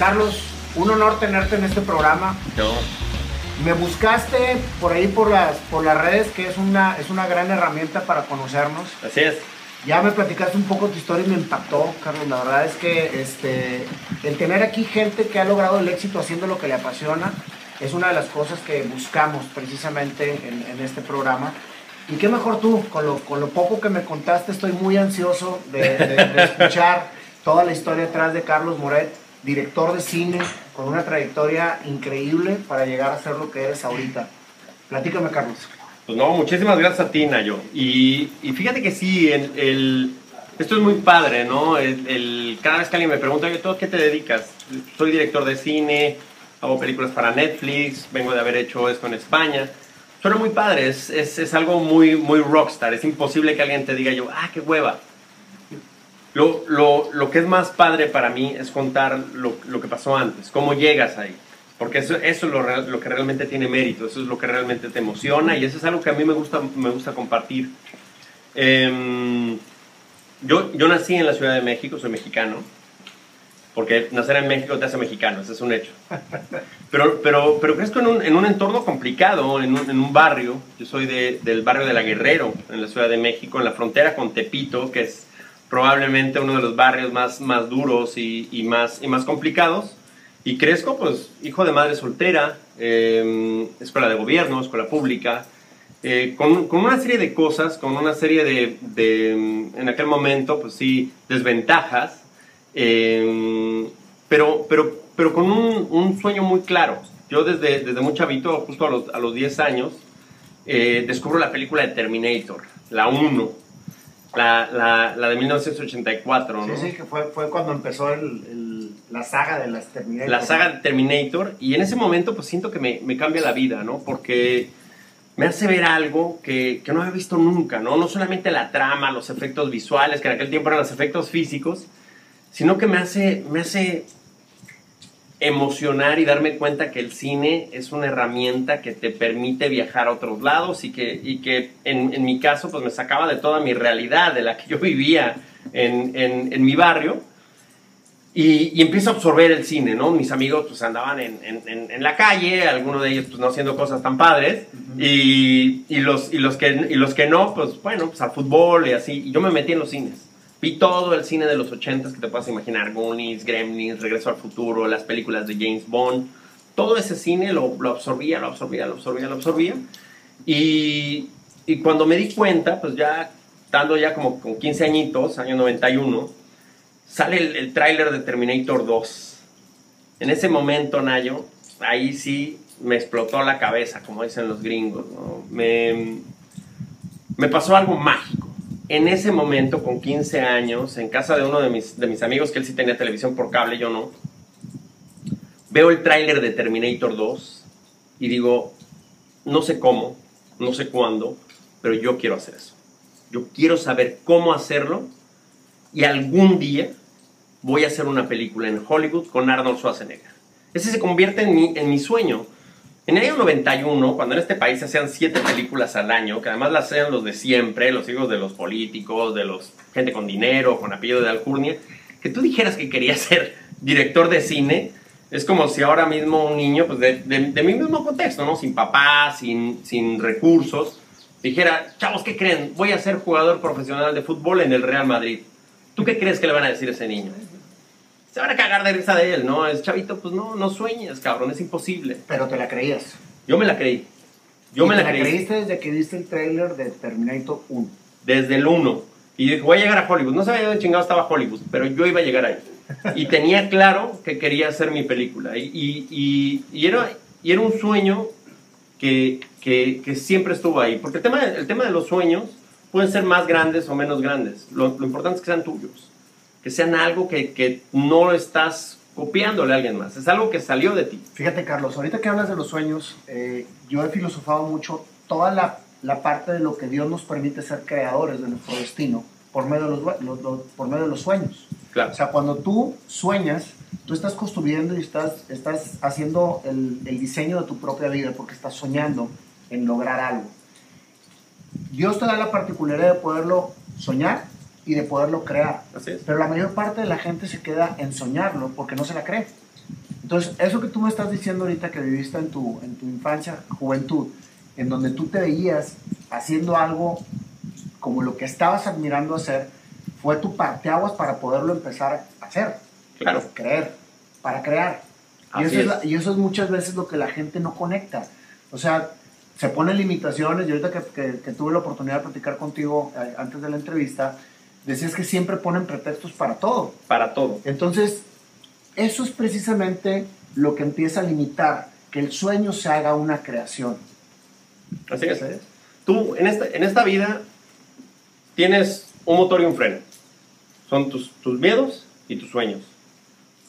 Carlos, un honor tenerte en este programa. Me buscaste por ahí por las, por las redes, que es una, es una gran herramienta para conocernos. Así es. Ya me platicaste un poco tu historia y me impactó, Carlos. La verdad es que este, el tener aquí gente que ha logrado el éxito haciendo lo que le apasiona es una de las cosas que buscamos precisamente en, este programa. Y qué mejor tú, con lo, con lo, poco que me contaste, estoy muy ansioso de, de escuchar toda la historia detrás de Carlos Moret, director de cine, con una trayectoria increíble para llegar a ser lo que eres ahorita. Platícame, Carlos. Pues no, muchísimas gracias a ti, Nayo. Y, y fíjate que sí, el, esto es muy padre, ¿no? El, cada vez que alguien me pregunta, ¿tú a qué te dedicas? Soy director de cine, hago películas para Netflix, vengo de haber hecho esto en España. Suena muy padre, es, es, es algo muy, muy rockstar. Es imposible que alguien te diga yo, ah, qué hueva. Lo, lo, lo, que es más padre para mí es contar lo, lo que pasó antes, cómo llegas ahí. Porque eso, eso es lo, lo, que realmente tiene mérito, eso es lo que realmente te emociona y eso es algo que a mí me gusta, me gusta compartir. Em, yo, yo nací en la Ciudad de México, soy mexicano, porque nacer en México te hace mexicano, ese es un hecho. Pero, pero, pero crezco en un, en un entorno complicado, en un, en un barrio, yo soy de, del barrio de La Guerrero, en la Ciudad de México, en la frontera con Tepito, que es probablemente uno de los barrios más, más duros y, y más, y más complicados. Y crezco, pues, hijo de madre soltera, em, escuela de gobierno, escuela pública, eh, con, con, una serie de cosas, con una serie de, de en aquel momento, pues sí, desventajas, em, pero, pero, pero con un, sueño muy claro. Yo desde, desde muy justo a los, a los 10 años, eh, descubro la película de Terminator, la 1, la, la, la de 1984, ¿no? Sí, sí, que fue, fue cuando empezó el la saga de las Terminator. La saga de Terminator. Y en ese momento pues siento que me, me cambia la vida, ¿no? Porque me hace ver algo que, que, no había visto nunca, ¿no? No solamente la trama, los efectos visuales, que en aquel tiempo eran los efectos físicos, sino que me hace, me hace emocionar y darme cuenta que el cine es una herramienta que te permite viajar a otros lados y que, y que en, en mi caso pues me sacaba de toda mi realidad, de la que yo vivía en, en, en mi barrio y, empiezo a absorber el cine, ¿no? Mis amigos pues andaban en, la calle, algunos de ellos pues no haciendo cosas tan padres, y, y, los, y, los que, y los que no, pues bueno, pues al fútbol y así, y yo me metí en los cines. Vi todo el cine de los ochentas que te puedas imaginar, Goonies, Gremlins, Regreso al Futuro, las películas de James Bond, todo ese cine lo, lo absorbía, lo absorbía, lo absorbía, lo absorbía, y, y cuando me di cuenta, pues ya, estando ya como con 15 añitos, año 91, sale el, el tráiler de Terminator 2. En ese momento, Nayo, ahí sí me explotó la cabeza, como dicen los gringos. Me, me pasó algo mágico. En ese momento, con 15 años, en casa de uno de mis, de mis amigos, que él sí tenía televisión por cable, yo no, veo el tráiler de Terminator 2 y digo, no sé cómo, no sé cuándo, pero yo quiero hacer eso. Yo quiero saber cómo hacerlo y algún día voy a hacer una película en Hollywood con Arnold Schwarzenegger. Ese se convierte en mi, en mi sueño. En el año 91, cuando en este país se hacían siete películas al año, que además las hacían los de siempre, los hijos de los políticos, de los gente con dinero, con apellido de alcurnia, que tú dijeras que querías ser director de cine, es como si ahora mismo un niño, pues de, mi mismo contexto, ¿no? Sin papá, sin, sin recursos, dijera, chavos, ¿qué creen? Voy a ser jugador profesional de fútbol en el Real Madrid. ¿Tú qué crees que le van a decir a ese niño? Se van a cagar de risa de él, ¿no? Es chavito, pues no, no sueñes, cabrón, es imposible. Pero te la creías. Yo me la creí. Yo me la, creí. creíste desde que viste el trailer de Terminator 1. Desde el 1. Y dije, voy a llegar a Hollywood. No sabía dónde chingado estaba Hollywood, pero yo iba a llegar ahí. Y tenía claro que quería hacer mi película. Y, y, y, era, y era un sueño que, que, que, siempre estuvo ahí. Porque el tema, el tema de los sueños pueden ser más grandes o menos grandes. Lo, lo importante es que sean tuyos que sean algo que, que no estás copiándole a alguien más, es algo que salió de ti. Fíjate, Carlos, ahorita que hablas de los sueños, eh, yo he filosofado mucho toda la, la, parte de lo que Dios nos permite ser creadores de nuestro destino por medio de los, por medio de los sueños. Claro. O sea, cuando tú sueñas, tú estás construyendo y estás, estás haciendo el, el diseño de tu propia vida porque estás soñando en lograr algo. Dios te da la particularidad de poderlo soñar y de poderlo crear. Así es. Pero la mayor parte de la gente se queda en soñarlo porque no se la cree. Entonces, eso que tú me estás diciendo ahorita que viviste en tu, en tu infancia, juventud, en donde tú te veías haciendo algo como lo que estabas admirando hacer, fue tu parteaguas para poderlo empezar a hacer. Claro. Creer, para crear. Y eso, es es. la- y eso es muchas veces lo que la gente no conecta. O sea, se ponen limitaciones y ahorita que, que- que tuve la oportunidad de platicar contigo eh, antes de la entrevista, decías que siempre ponen pretextos para todo. Para todo. Entonces, eso es precisamente lo que empieza a limitar que el sueño se haga una creación. Así es. Tú, en esta, en esta vida, tienes un motor y un freno. Son tus, tus miedos y tus sueños.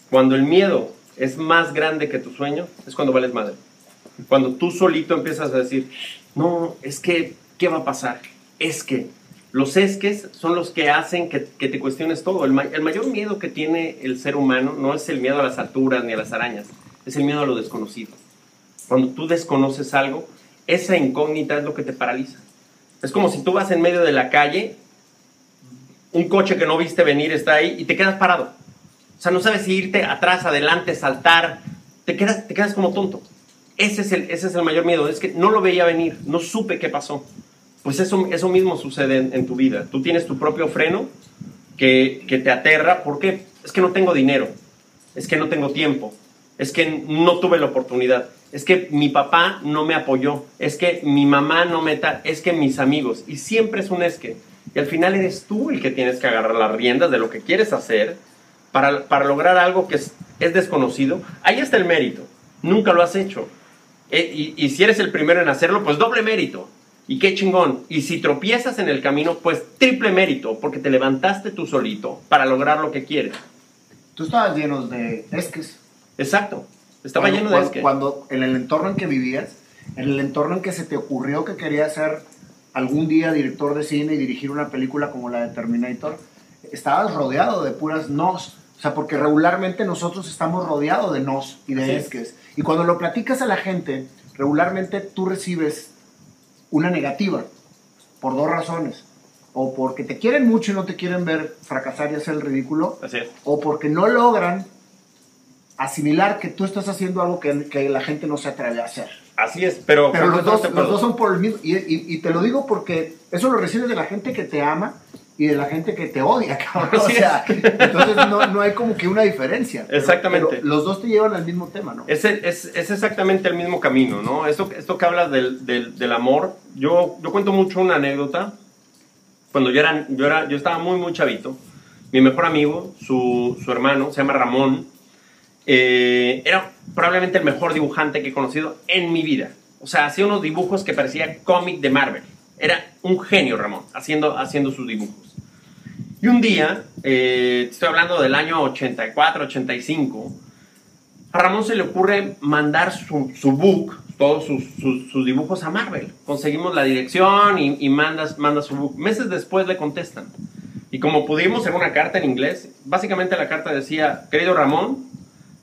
Cuando el miedo es más grande que tu sueño, es cuando vales madre. Cuando tú solito empiezas a decir, no, es que, ¿qué va a pasar? Es que. Los esques son los que hacen que, te cuestiones todo. El, el mayor miedo que tiene el ser humano no es el miedo a las alturas ni a las arañas, es el miedo a lo desconocido. Cuando tú desconoces algo, esa incógnita es lo que te paraliza. Es como si tú vas en medio de la calle, un coche que no viste venir está ahí y te quedas parado. O sea, no sabes si irte atrás, adelante, saltar. Te quedas, te quedas como tonto. Ese es, el, ese es el mayor miedo. Es que no lo veía venir, no supe qué pasó. Pues eso, eso mismo sucede en, tu vida. Tú tienes tu propio freno que, te aterra. ¿Por qué? Es que no tengo dinero. Es que no tengo tiempo. Es que no tuve la oportunidad. Es que mi papá no me apoyó. Es que mi mamá no me... ta- Es que mis amigos. Y siempre es un es que. Y al final eres tú el que tienes que agarrar las riendas de lo que quieres hacer para, para lograr algo que es, es desconocido. Ahí está el mérito. Nunca lo has hecho. Eh, y si eres el primero en hacerlo, pues doble mérito. Y qué chingón. Y si tropiezas en el camino, pues triple mérito, porque te levantaste tú solito para lograr lo que quieres. Tú estabas lleno de esques. Exacto. Estaba Cuando- lleno de cuando, esque. Cuando en el entorno en que vivías, en el entorno en que se te ocurrió que querías ser algún día director de cine y dirigir una película como la de Terminator, estabas rodeado de puras nos. O sea, porque regularmente nosotros estamos rodeados de nos y de Así es. esques. Y cuando lo platicas a la gente, regularmente tú recibes una negativa por dos razones. O porque te quieren mucho y no te quieren ver fracasar y hacer el ridículo, Así es. o porque no logran asimilar que tú estás haciendo algo que, que la gente no se atreve a hacer. Así es, pero... Pero los dos, te los dos son por el mismo. Y, y- y te lo digo porque eso lo recibes de la gente que te ama y de la gente que te odia, cabrón. O sea, entonces no, no hay como que una diferencia. Pero- Exactamente. pero los dos te llevan al mismo tema, ¿no? Es, es, es exactamente el mismo camino, ¿no? Esto, esto que hablas del, del, del amor, yo, yo cuento mucho una anécdota. Cuando yo era, yo era, yo estaba muy, muy chavito, mi mejor amigo, su, su hermano, se llama Ramón, eh, era probablemente el mejor dibujante que he conocido en mi vida. O sea, hacía unos dibujos que parecía cómic de Marvel. Era un genio Ramón, haciendo, haciendo sus dibujos. Y un día, eh, estoy hablando del año 84, 85, a Ramón se le ocurre mandar su, su book, todos sus, sus- dibujos a Marvel. Conseguimos la dirección y, y mandas, manda su book. Meses después le contestan. Y como pudimos en una carta en inglés, básicamente la carta decía, querido Ramón,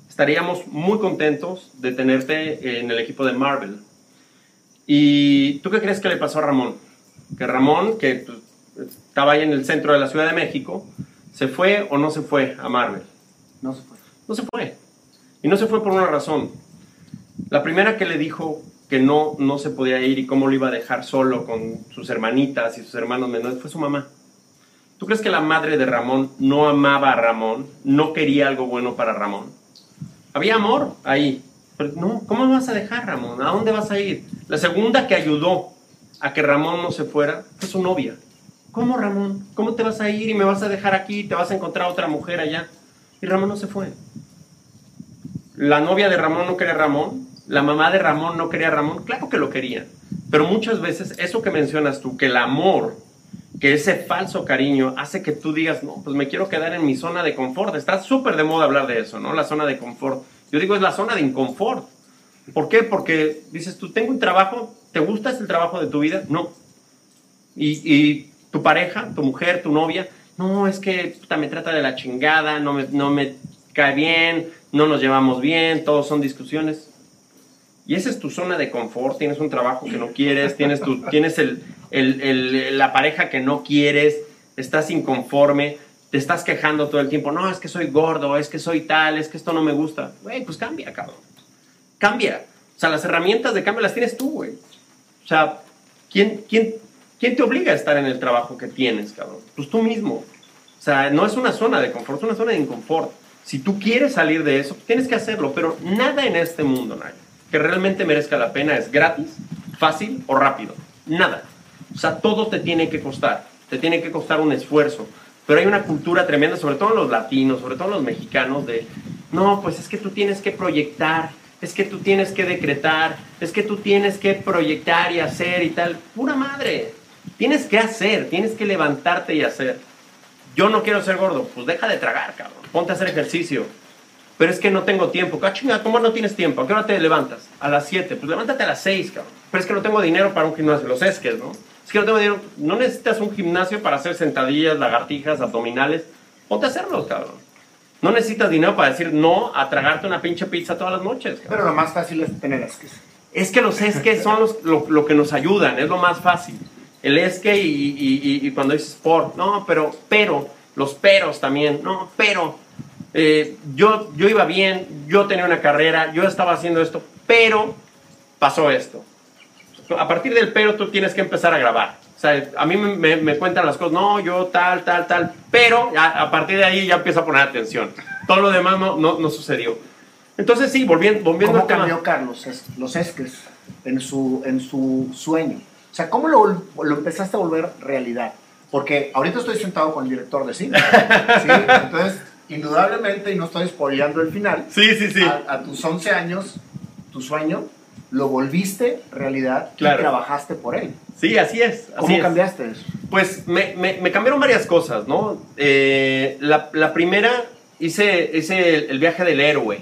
estaríamos muy contentos de tenerte en el equipo de Marvel. ¿Y tú qué crees que le pasó a Ramón? Que Ramón, que pues, estaba ahí en el centro de la Ciudad de México, ¿se fue o no se fue a Marvel? No se puede. No se fue. Y no se fue por una razón. La primera que le dijo que no, no se podía ir y cómo lo iba a dejar solo con sus hermanitas y sus hermanos menores fue su mamá. ¿Tú crees que la madre de Ramón no amaba a Ramón? ¿No quería algo bueno para Ramón? Había amor ahí. Pero no, ¿cómo me vas a dejar, Ramón? ¿A dónde vas a ir? La segunda que ayudó a que Ramón no se fuera fue su novia. ¿Cómo, Ramón? ¿Cómo te vas a ir y me vas a dejar aquí y te vas a encontrar otra mujer allá? Y Ramón no se fue. La novia de Ramón no quería a Ramón, la mamá de Ramón no quería a Ramón, claro que lo quería. Pero muchas veces eso que mencionas tú, que el amor, que ese falso cariño hace que tú digas, no, pues me quiero quedar en mi zona de confort. Está súper de moda hablar de eso, ¿no? La zona de confort. Yo digo, es la zona de inconfort. ¿Por qué? Porque dices, tú tengo un trabajo, ¿te gusta el trabajo de tu vida? No. Y, y tu pareja, tu mujer, tu novia, no, es que puta, me trata de la chingada, no me, no me cae bien, no nos llevamos bien, todos son discusiones. Y esa es tu zona de confort, tienes un trabajo que no quieres, tienes, tu, tienes el, el- el- la pareja que no quieres, estás inconforme, te estás quejando todo el tiempo, no, es que soy gordo, es que soy tal, es que esto no me gusta. Güey, pues cambia, cabrón. Cambia. O sea, las herramientas de cambio las tienes tú, güey. O sea, ¿quién, quién, ¿quién te obliga a estar en el trabajo que tienes, cabrón? Pues tú mismo. O sea, no es una zona de confort, es una zona de inconfort. Si tú quieres salir de eso, tienes que hacerlo, pero nada en este mundo, Nayo, que realmente merezca la pena es gratis, fácil o rápido. Nada. O sea, todo te tiene que costar, te tiene que costar un esfuerzo. Pero hay una cultura tremenda, sobre todo los latinos, sobre todo los mexicanos, de, no, pues es que tú tienes que proyectar, es que tú tienes que decretar, es que tú tienes que proyectar y hacer y tal. Pura madre. Tienes que hacer, tienes que levantarte y hacer. Yo no quiero ser gordo, pues deja de tragar, cabrón. Ponte a hacer ejercicio. Pero es que no tengo tiempo. Ah, chinga, ¿cómo no tienes tiempo? ¿A qué hora te levantas? A las 7. Pues levántate a las 6, cabrón. Pero es que no tengo dinero para un gimnasio. Los esques, ¿no? Es que no tengo dinero. No necesitas un gimnasio para hacer sentadillas, lagartijas, abdominales. Ponte a hacerlos, cabrón. No necesitas dinero para decir no a tragarte una pinche pizza todas las noches. Pero lo más fácil es tener esques. Es que los esques son los, lo, que nos ayudan, es lo más fácil. El esque y, y, y, cuando dices sport, no, pero, pero, los peros también, no, pero, eh, yo, yo iba bien, yo tenía una carrera, yo estaba haciendo esto, pero pasó esto a partir del pero tú tienes que empezar a grabar. O sea, a mí me, cuentan las cosas, no, yo tal, tal, tal, pero a partir de ahí ya empiezo a poner atención. Todo lo demás no, no, sucedió. Entonces sí, volviendo, volviendo ¿Cómo cambió Carlos los esques en su, en su sueño? O sea, ¿cómo lo, lo empezaste a volver realidad? Porque ahorita estoy sentado con el director de cine. ¿sí? Entonces, indudablemente, y no estoy spoileando el final, sí, sí, sí. A, a tus 11 años, tu sueño lo volviste realidad y trabajaste por él. Sí, así es. ¿Cómo cambiaste eso? Pues me, me, cambiaron varias cosas, ¿no? Eh, la, la, primera, hice, hice el, viaje del héroe,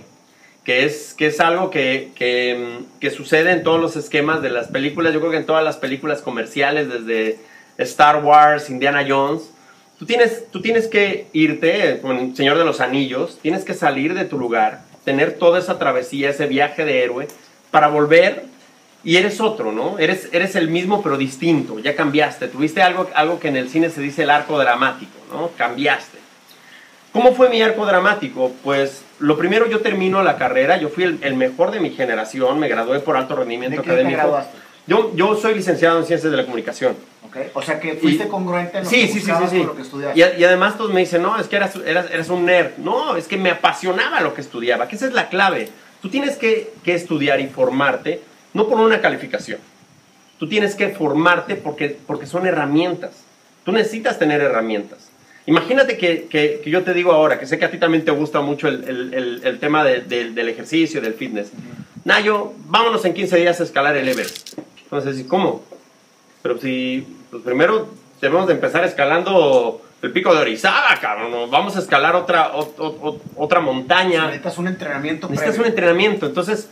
que es, que es algo que, que, que, sucede en todos los esquemas de las películas, yo creo que en todas las películas comerciales, desde Star Wars, Indiana Jones. Tú tienes, tú tienes que irte con Señor de los Anillos, tienes que salir de tu lugar, tener toda esa travesía, ese viaje de héroe, para volver y eres otro, ¿no? Eres, eres el mismo pero distinto, ya cambiaste, tuviste algo, algo que en el cine se dice el arco dramático, ¿no? Cambiaste. ¿Cómo fue mi arco dramático? Pues lo primero yo termino la carrera, yo fui el, mejor de mi generación, me gradué por alto rendimiento ¿De qué académico. Te graduaste? Yo, yo soy licenciado en Ciencias de la Comunicación. Okay. O sea que fuiste congruente en lo sí, que sí, sí, sí, lo que estudiaste. Y, y, además todos me dicen, no, es que eras, eras, eras, un nerd. No, es que me apasionaba lo que estudiaba, que esa es la clave. Tú tienes que, estudiar y formarte, no por una calificación. Tú tienes que formarte porque, porque son herramientas. Tú necesitas tener herramientas. Imagínate que, yo te digo ahora, que sé que a ti también te gusta mucho el, tema del ejercicio, del fitness. Nayo, vámonos en 15 días a escalar el Everest. Entonces, ¿cómo? Pero si, pues primero debemos de empezar escalando el pico de Orizaba, cabrón. Vamos a escalar otra, otra montaña. necesitas un entrenamiento. Necesitas un entrenamiento. Entonces,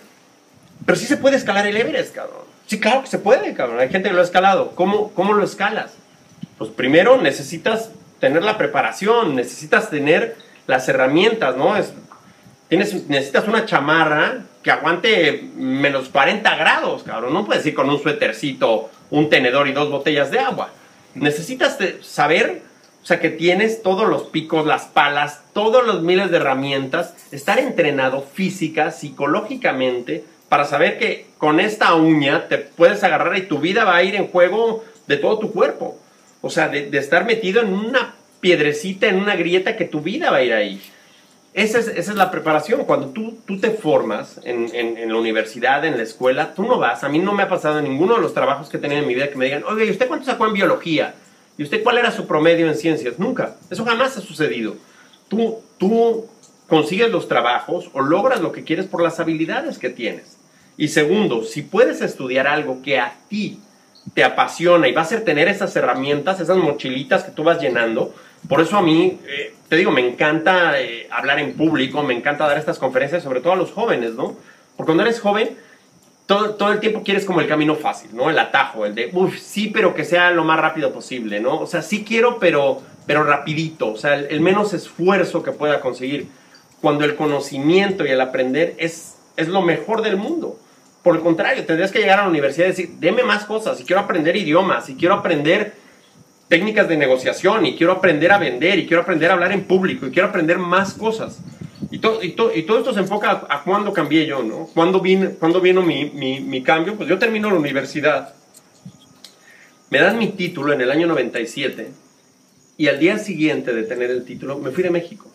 pero sí se puede escalar el Everest, cabrón. Sí, claro que se puede, cabrón. Hay gente que lo ha escalado. ¿Cómo, cómo lo escalas? Pues primero necesitas tener la preparación, necesitas tener las herramientas, ¿no? Es, tienes, necesitas una chamarra que aguante menos 40 grados, cabrón. No puedes ir con un suétercito, un tenedor y dos botellas de agua. Necesitas saber o sea, que tienes todos los picos, las palas, todos los miles de herramientas, estar entrenado física, psicológicamente, para saber que con esta uña te puedes agarrar y tu vida va a ir en juego de todo tu cuerpo. O sea, de, estar metido en una piedrecita, en una grieta, que tu vida va a ir ahí. Esa es, esa es la preparación. Cuando tú, tú te formas en, la universidad, en la escuela, tú no vas. A mí no me ha pasado ninguno de los trabajos que he tenido en mi vida que me digan, oye, ¿y usted cuánto sacó en biología? ¿Y usted cuál era su promedio en ciencias? Nunca. Eso jamás ha sucedido. Tú, tú consigues los trabajos o logras lo que quieres por las habilidades que tienes. Y segundo, si puedes estudiar algo que a ti te apasiona y va a ser tener esas herramientas, esas mochilitas que tú vas llenando, por eso a mí, eh, te digo, me encanta eh, hablar en público, me encanta dar estas conferencias, sobre todo a los jóvenes, ¿no? Porque cuando eres joven, todo, todo, el tiempo quieres como el camino fácil, ¿no? El atajo, el de, uff, sí, pero que sea lo más rápido posible, ¿no? O sea, sí quiero, pero, pero rapidito, o sea, el, menos esfuerzo que pueda conseguir. Cuando el conocimiento y el aprender es, es lo mejor del mundo. Por el contrario, tendrías que llegar a la universidad y decir, deme más cosas, si quiero aprender idiomas, si quiero aprender técnicas de negociación y quiero aprender a vender y quiero aprender a hablar en público y quiero aprender más cosas. Y, todo y, y todo esto se enfoca a, a cuándo cambié yo, ¿no? ¿Cuándo, vine, cuándo vino mi, mi, mi cambio? Pues yo termino la universidad, me dan mi título en el año 97 y al día siguiente de tener el título me fui de México.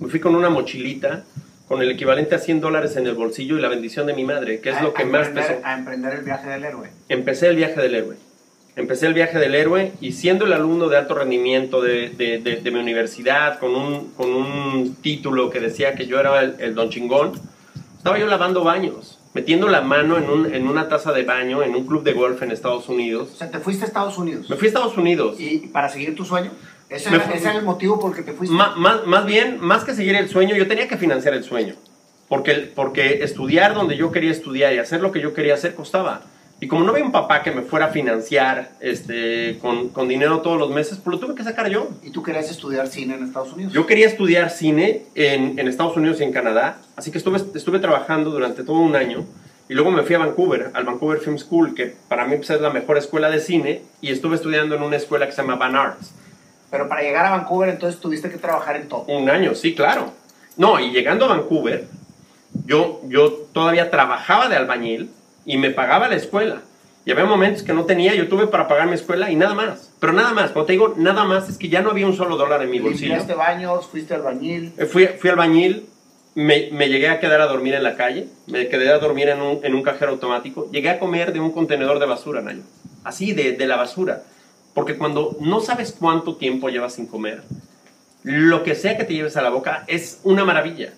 Me fui con una mochilita con el equivalente a 100 dólares en el bolsillo y la bendición de mi madre, que es A- lo que más pesó. A emprender el viaje del héroe. Empecé el viaje del héroe. Empecé el viaje del héroe y siendo el alumno de alto rendimiento de, de- de- de mi universidad, con un, con un título que decía que yo era el, el don chingón, estaba yo lavando baños, metiendo la mano en, un- en una taza de baño en un club de golf en Estados O Unidos. sea, te fuiste a Estados Unidos. Me fui a Estados Unidos. ¿Y para seguir tu sueño? ¿Ese, Me era, fui- ese era el motivo por el que te fuiste? Más bien, más que seguir el sueño, yo tenía que financiar el sueño. Porque, porque estudiar donde yo quería estudiar y hacer lo que yo quería hacer costaba. Y como no había un papá que me fuera a financiar este, con, con dinero todos los meses, pues lo tuve que sacar yo. ¿Y tú querías estudiar cine en Estados Unidos? Yo quería estudiar cine en, en Estados Unidos y en Canadá, así que estuve, estuve trabajando durante todo un año. Y luego me fui a Vancouver, al Vancouver Film School, que para mí pues, es la mejor escuela de cine, y estuve estudiando en una escuela que se llama Van Arts. Pero para llegar a Vancouver, entonces tuviste que trabajar en todo. Un año, sí, claro. No, y llegando a Vancouver, yo, yo todavía trabajaba de albañil y me pagaba la escuela. Y había momentos que no tenía, yo tuve para pagar mi escuela y nada más. Pero nada más, cuando te digo nada más, es que ya no había un solo dólar en mi bolsillo. Limpiaste baños, fuiste albañil. Eh, Fui, fui albañil, me, me llegué a quedar a dormir en la calle, me quedé a dormir en un, en un cajero automático, llegué a comer de un contenedor de basura, Nayo. Así, de, de la basura. Porque cuando no sabes cuánto tiempo llevas sin comer, lo que sea que te lleves a la boca es una maravilla.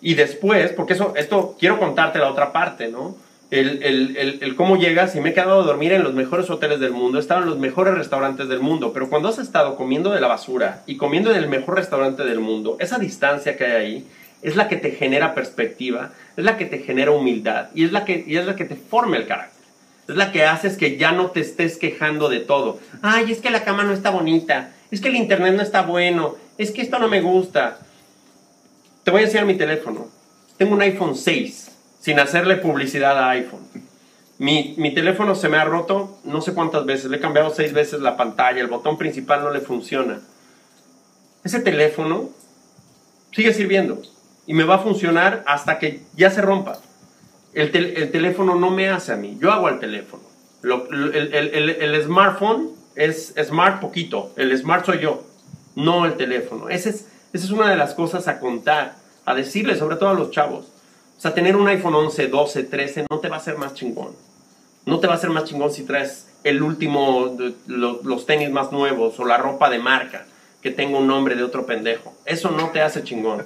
Y después, porque eso, esto quiero contarte la otra parte, ¿no? El, el, el, cómo llegas y me he quedado a dormir en los mejores hoteles del mundo, he estado en los mejores restaurantes del mundo, pero cuando has estado comiendo de la basura y comiendo en el mejor restaurante del mundo, esa distancia que hay ahí es la que te genera perspectiva, es la que te genera humildad y es la que, y es la que te forma el carácter. Es la que haces que ya no te estés quejando de todo. Ay, es que la cama no está bonita, es que el internet no está bueno, es que esto no me gusta. Te voy a enseñar mi teléfono. Tengo un iPhone 6, sin hacerle publicidad a iPhone. Mi, mi teléfono se me ha roto no sé cuántas veces, le he cambiado seis veces la pantalla, el botón principal no le funciona. Ese teléfono sigue sirviendo y me va a funcionar hasta que ya se rompa. El, tel- el teléfono no me hace a mí, yo hago al teléfono. Lo- el, el- el- el smartphone es smart poquito, el smart soy yo, no el teléfono. Ese es, esa es una de las cosas a contar, a decirle, sobre todo a los chavos. O sea, tener un iPhone 11, 12, 13 no te va a hacer más chingón. No te va a hacer más chingón si traes el último, lo- los tenis más nuevos o la ropa de marca que tenga un nombre de otro pendejo. Eso no te hace chingón.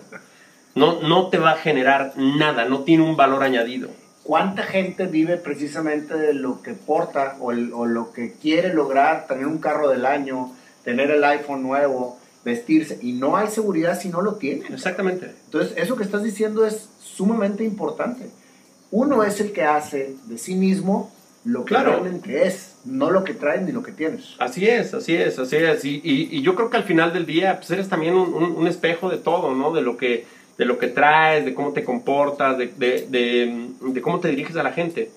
No, no te va a generar nada, no tiene un valor añadido. ¿Cuánta gente vive precisamente de lo que porta o, el- o lo que quiere lograr, tener un carro del año, tener el iPhone nuevo, vestirse? Y no hay seguridad si no lo tienen. Exactamente. Entonces, eso que estás diciendo es sumamente importante. Uno es el que hace de sí mismo lo que Claro. realmente es, no lo que traes ni lo que tienes. Así es, así es, así es. Y, y- y yo creo que al final del día, pues eres también un, un- un espejo de todo, ¿no? De lo que, de lo que traes, de cómo te comportas, de, de- de- de cómo te diriges a la gente.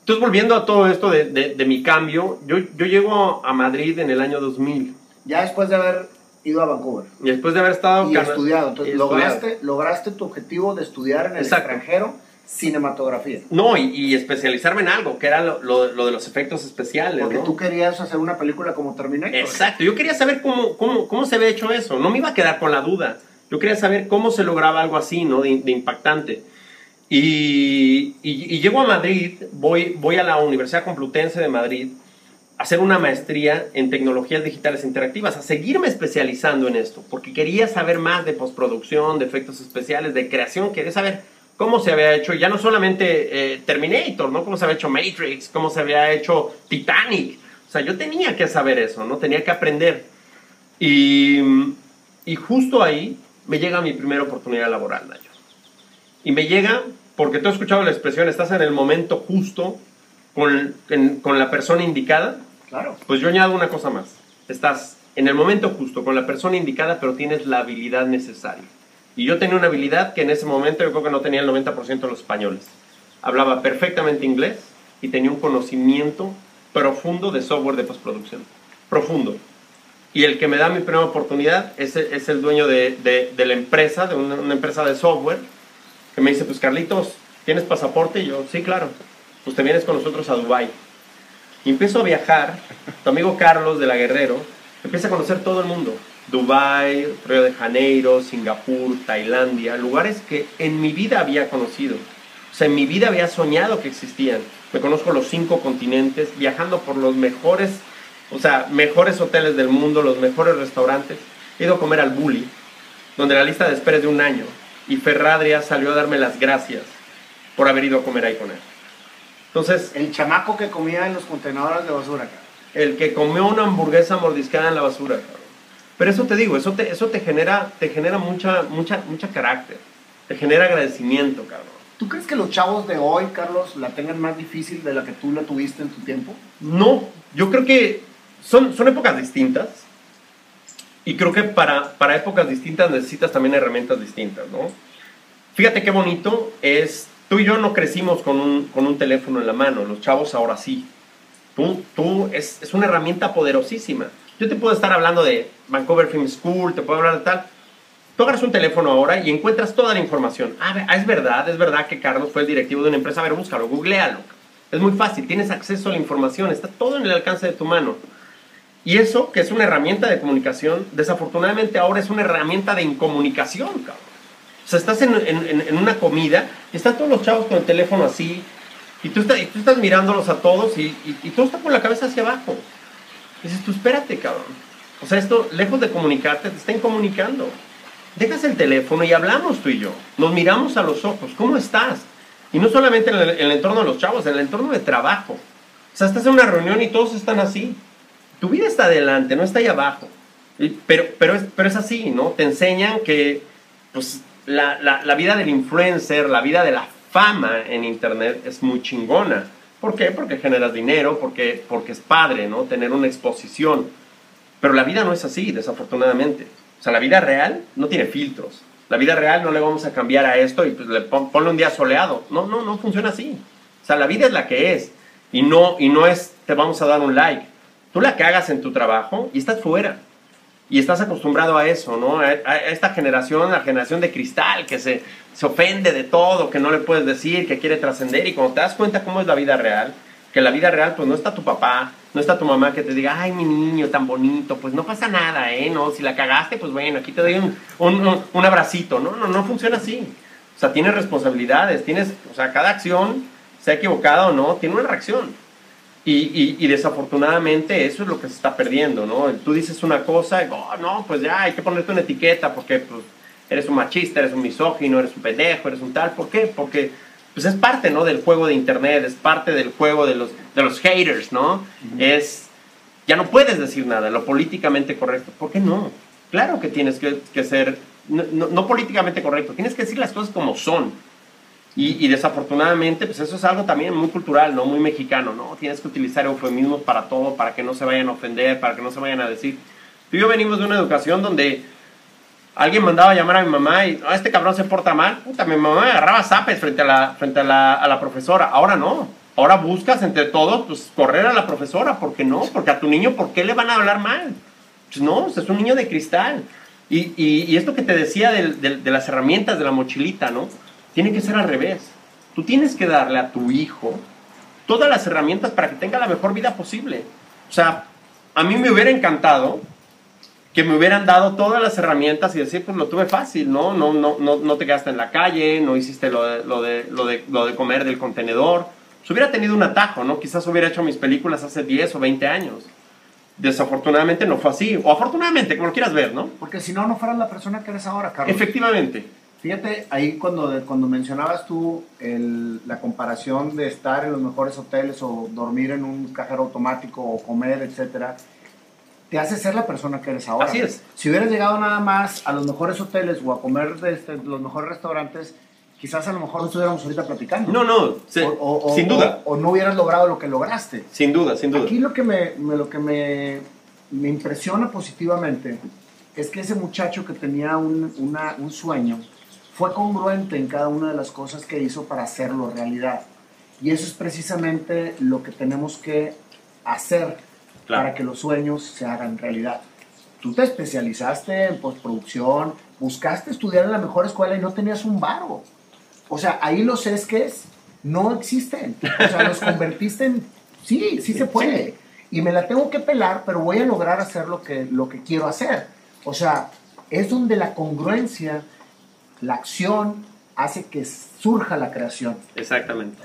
Entonces, volviendo a todo esto de, mi cambio, yo, yo llego a Madrid en el año 2000. Ya después de haber ido a Vancouver Y después de haber estado... y estudiado, entonces y estudiado. lograste, lograste tu objetivo de estudiar en el Exacto. extranjero cinematografía. No, y, y especializarme en algo, que era lo, lo- lo de los efectos especiales, Porque ¿no? tú querías hacer una película como Terminator. Exacto, yo quería saber cómo, cómo, cómo se había hecho eso, no me iba a quedar con la duda, yo quería saber cómo se lograba algo así, ¿no? De, de impactante. Y, y- y llego a Madrid, voy, voy a la Universidad Complutense de Madrid a hacer una maestría en tecnologías digitales interactivas, a seguirme especializando en esto, porque quería saber más de postproducción, de efectos especiales, de creación, quería saber cómo se había hecho, ya no solamente eh, Terminator, ¿no? Cómo se había hecho Matrix, cómo se había hecho Titanic. O sea, yo tenía que saber eso, ¿no? Tenía que aprender. Y, y justo ahí me llega mi primera oportunidad laboral, Nayo. Y me llega porque tú has escuchado la expresión, estás en el momento justo con, en- con la persona indicada. Claro. Pues yo añado una cosa más. Estás en el momento justo con la persona indicada, pero tienes la habilidad necesaria. Y yo tenía una habilidad que en ese momento yo creo que no tenía el 90% de los españoles. Hablaba perfectamente inglés y tenía un conocimiento profundo de software de postproducción. profundo. Y el que me da mi primera oportunidad es, es el dueño de, de, de la empresa, de una, una, empresa de software, que me dice, pues Carlitos, ¿tienes pasaporte? Y yo, sí, claro. Pues te vienes con nosotros a Dubái. Y empiezo a viajar, tu amigo Carlos de la Guerrero, empieza a conocer todo el mundo. Dubái, Río de Janeiro, Singapur, Tailandia, lugares que en mi vida había conocido. O sea, en mi vida había soñado que existían. Me conozco los cinco continentes, viajando por los mejores, o sea, mejores hoteles del mundo, los mejores restaurantes. He ido a comer al Bully, donde la lista de espera es de un año. Y Ferradria salió a darme las gracias por haber ido a comer ahí con él. Entonces, El chamaco que comía en los contenedores de basura, cabrón. el que comió una hamburguesa mordiscada en la basura, cabrón. Pero eso te digo, eso te, eso te genera, te genera mucha, mucha, mucha carácter. Te genera agradecimiento, cabrón. ¿Tú crees que los chavos de hoy, Carlos, la tengan más difícil de la que tú la tuviste en tu tiempo? No, yo creo que son, son épocas distintas. Y creo que para, para épocas distintas necesitas también herramientas distintas, ¿no? Fíjate qué bonito es, tú y yo no crecimos con un, con un teléfono en la mano, los chavos ahora sí. Tú, tú es, es una herramienta poderosísima. Yo te puedo estar hablando de Vancouver Film School, te puedo hablar de tal. Tú agarras un teléfono ahora y encuentras toda la información. Ah, ah, es verdad, es verdad que Carlos fue el directivo de una empresa. A ver, búscalo, googlealo. Es muy fácil, tienes acceso a la información, está todo en el alcance de tu mano. Y eso, que es una herramienta de comunicación, desafortunadamente ahora es una herramienta de incomunicación, cabrón. O sea, estás en, en- en- una comida y están todos los chavos con el teléfono así, y tú, estás, y tú estás mirándolos a todos y, y, todo está con la cabeza hacia abajo. Dices, tú espérate, cabrón. O sea, esto, lejos de comunicarte, te está incomunicando. Dejas el teléfono y hablamos tú y yo. Nos miramos a los ojos. ¿Cómo estás? Y no solamente en el entorno de los chavos, en el entorno de trabajo. O sea, estás en una reunión y todos están así. Tu vida está adelante, no está ahí abajo. Pero, pero, es, pero es así, ¿no? Te enseñan que pues, la, la, la vida del influencer, la vida de la fama en Internet es muy chingona. ¿Por qué? Porque generas dinero, porque, porque es padre, ¿no? Tener una exposición. Pero la vida no es así, desafortunadamente. O sea, la vida real no tiene filtros. La vida real no le vamos a cambiar a esto y pues le pon- ponle un día soleado. No, no, no funciona así. O sea, la vida es la que es. Y no, y no es te vamos a dar un like. Tú la cagas en tu trabajo y estás fuera. Y estás acostumbrado a eso, ¿no? A, esta generación, la generación de cristal, que se, se ofende de todo, que no le puedes decir, que quiere trascender. Y cuando te das cuenta cómo es la vida real, que la vida real, pues no está tu papá, no está tu mamá que te diga, ay, mi niño tan bonito, pues no pasa nada, ¿eh? No, si la cagaste, pues bueno, aquí te doy un, un, un- un abracito. No, no, no funciona así. O sea, tienes responsabilidades, tienes, o sea, cada acción, sea equivocada o no, tiene una reacción. Y, y- y desafortunadamente eso es lo que se está perdiendo, ¿no? Tú dices una cosa y, oh, no, pues ya hay que ponerte una etiqueta porque pues, eres un machista, eres un misógino, eres un pendejo, eres un tal. ¿Por qué? Porque pues es parte, ¿no? Del juego de internet, es parte del juego de los, de los haters, ¿no? Es, ya no puedes decir nada, lo políticamente correcto. ¿Por qué no? Claro que tienes que, que ser, no, no- no políticamente correcto, tienes que decir las cosas como son. Y, y desafortunadamente, pues eso es algo también muy cultural, ¿no? Muy mexicano, ¿no? Tienes que utilizar eufemismos para todo, para que no se vayan a ofender, para que no se vayan a decir. Tú y yo venimos de una educación donde alguien mandaba a llamar a mi mamá y, "Ah, este cabrón se porta mal. Puta, mi mamá me agarraba zapes frente a la, frente a la, a la profesora. Ahora no. Ahora buscas entre todos, pues, correr a la profesora. ¿Por qué no? Porque a tu niño, ¿por qué le van a hablar mal? Pues no, es un niño de cristal. Y, y, y esto que te decía del- del- de las herramientas de la mochilita, ¿no? Tiene que ser al revés. Tú tienes que darle a tu hijo todas las herramientas para que tenga la mejor vida posible. O sea, a mí me hubiera encantado que me hubieran dado todas las herramientas y decir, pues lo tuve fácil, ¿no? No, no, no, no te quedaste en la calle, no hiciste lo de, lo, de, lo, de, lo de comer del contenedor. Pues hubiera tenido un atajo, ¿no? Quizás hubiera hecho mis películas hace 10 o 20 años. Desafortunadamente no fue así. O afortunadamente, como lo quieras ver, ¿no? Porque si no, no fueras la persona que eres ahora, Carlos. Efectivamente. Fíjate, ahí cuando, cuando mencionabas tú el- la comparación de estar en los mejores hoteles o dormir en un cajero automático o comer, etcétera, te hace ser la persona que eres ahora. Así es. Si hubieras llegado nada más a los mejores hoteles o a comer de este- los mejores restaurantes, quizás a lo mejor no estuviéramos ahorita platicando. No, no, se- O- o- o- sin duda. O, o no hubieras logrado lo que lograste. Sin duda, sin duda. Aquí lo que me, me- lo que me, me impresiona positivamente es que ese muchacho que tenía un, una- un sueño fue congruente en cada una de las cosas que hizo para hacerlo realidad. Y eso es precisamente lo que tenemos que hacer para que los sueños se hagan realidad. Tú te especializaste en postproducción, buscaste estudiar en la mejor escuela y no tenías un varo. O sea, ahí los esques no existen. O sea, los convertiste en... Sí, sí se puede. Y me la tengo que pelar, pero voy a lograr hacer lo que, lo que quiero hacer. O sea, es donde la congruencia, la acción, hace que surja la creación. Exactamente.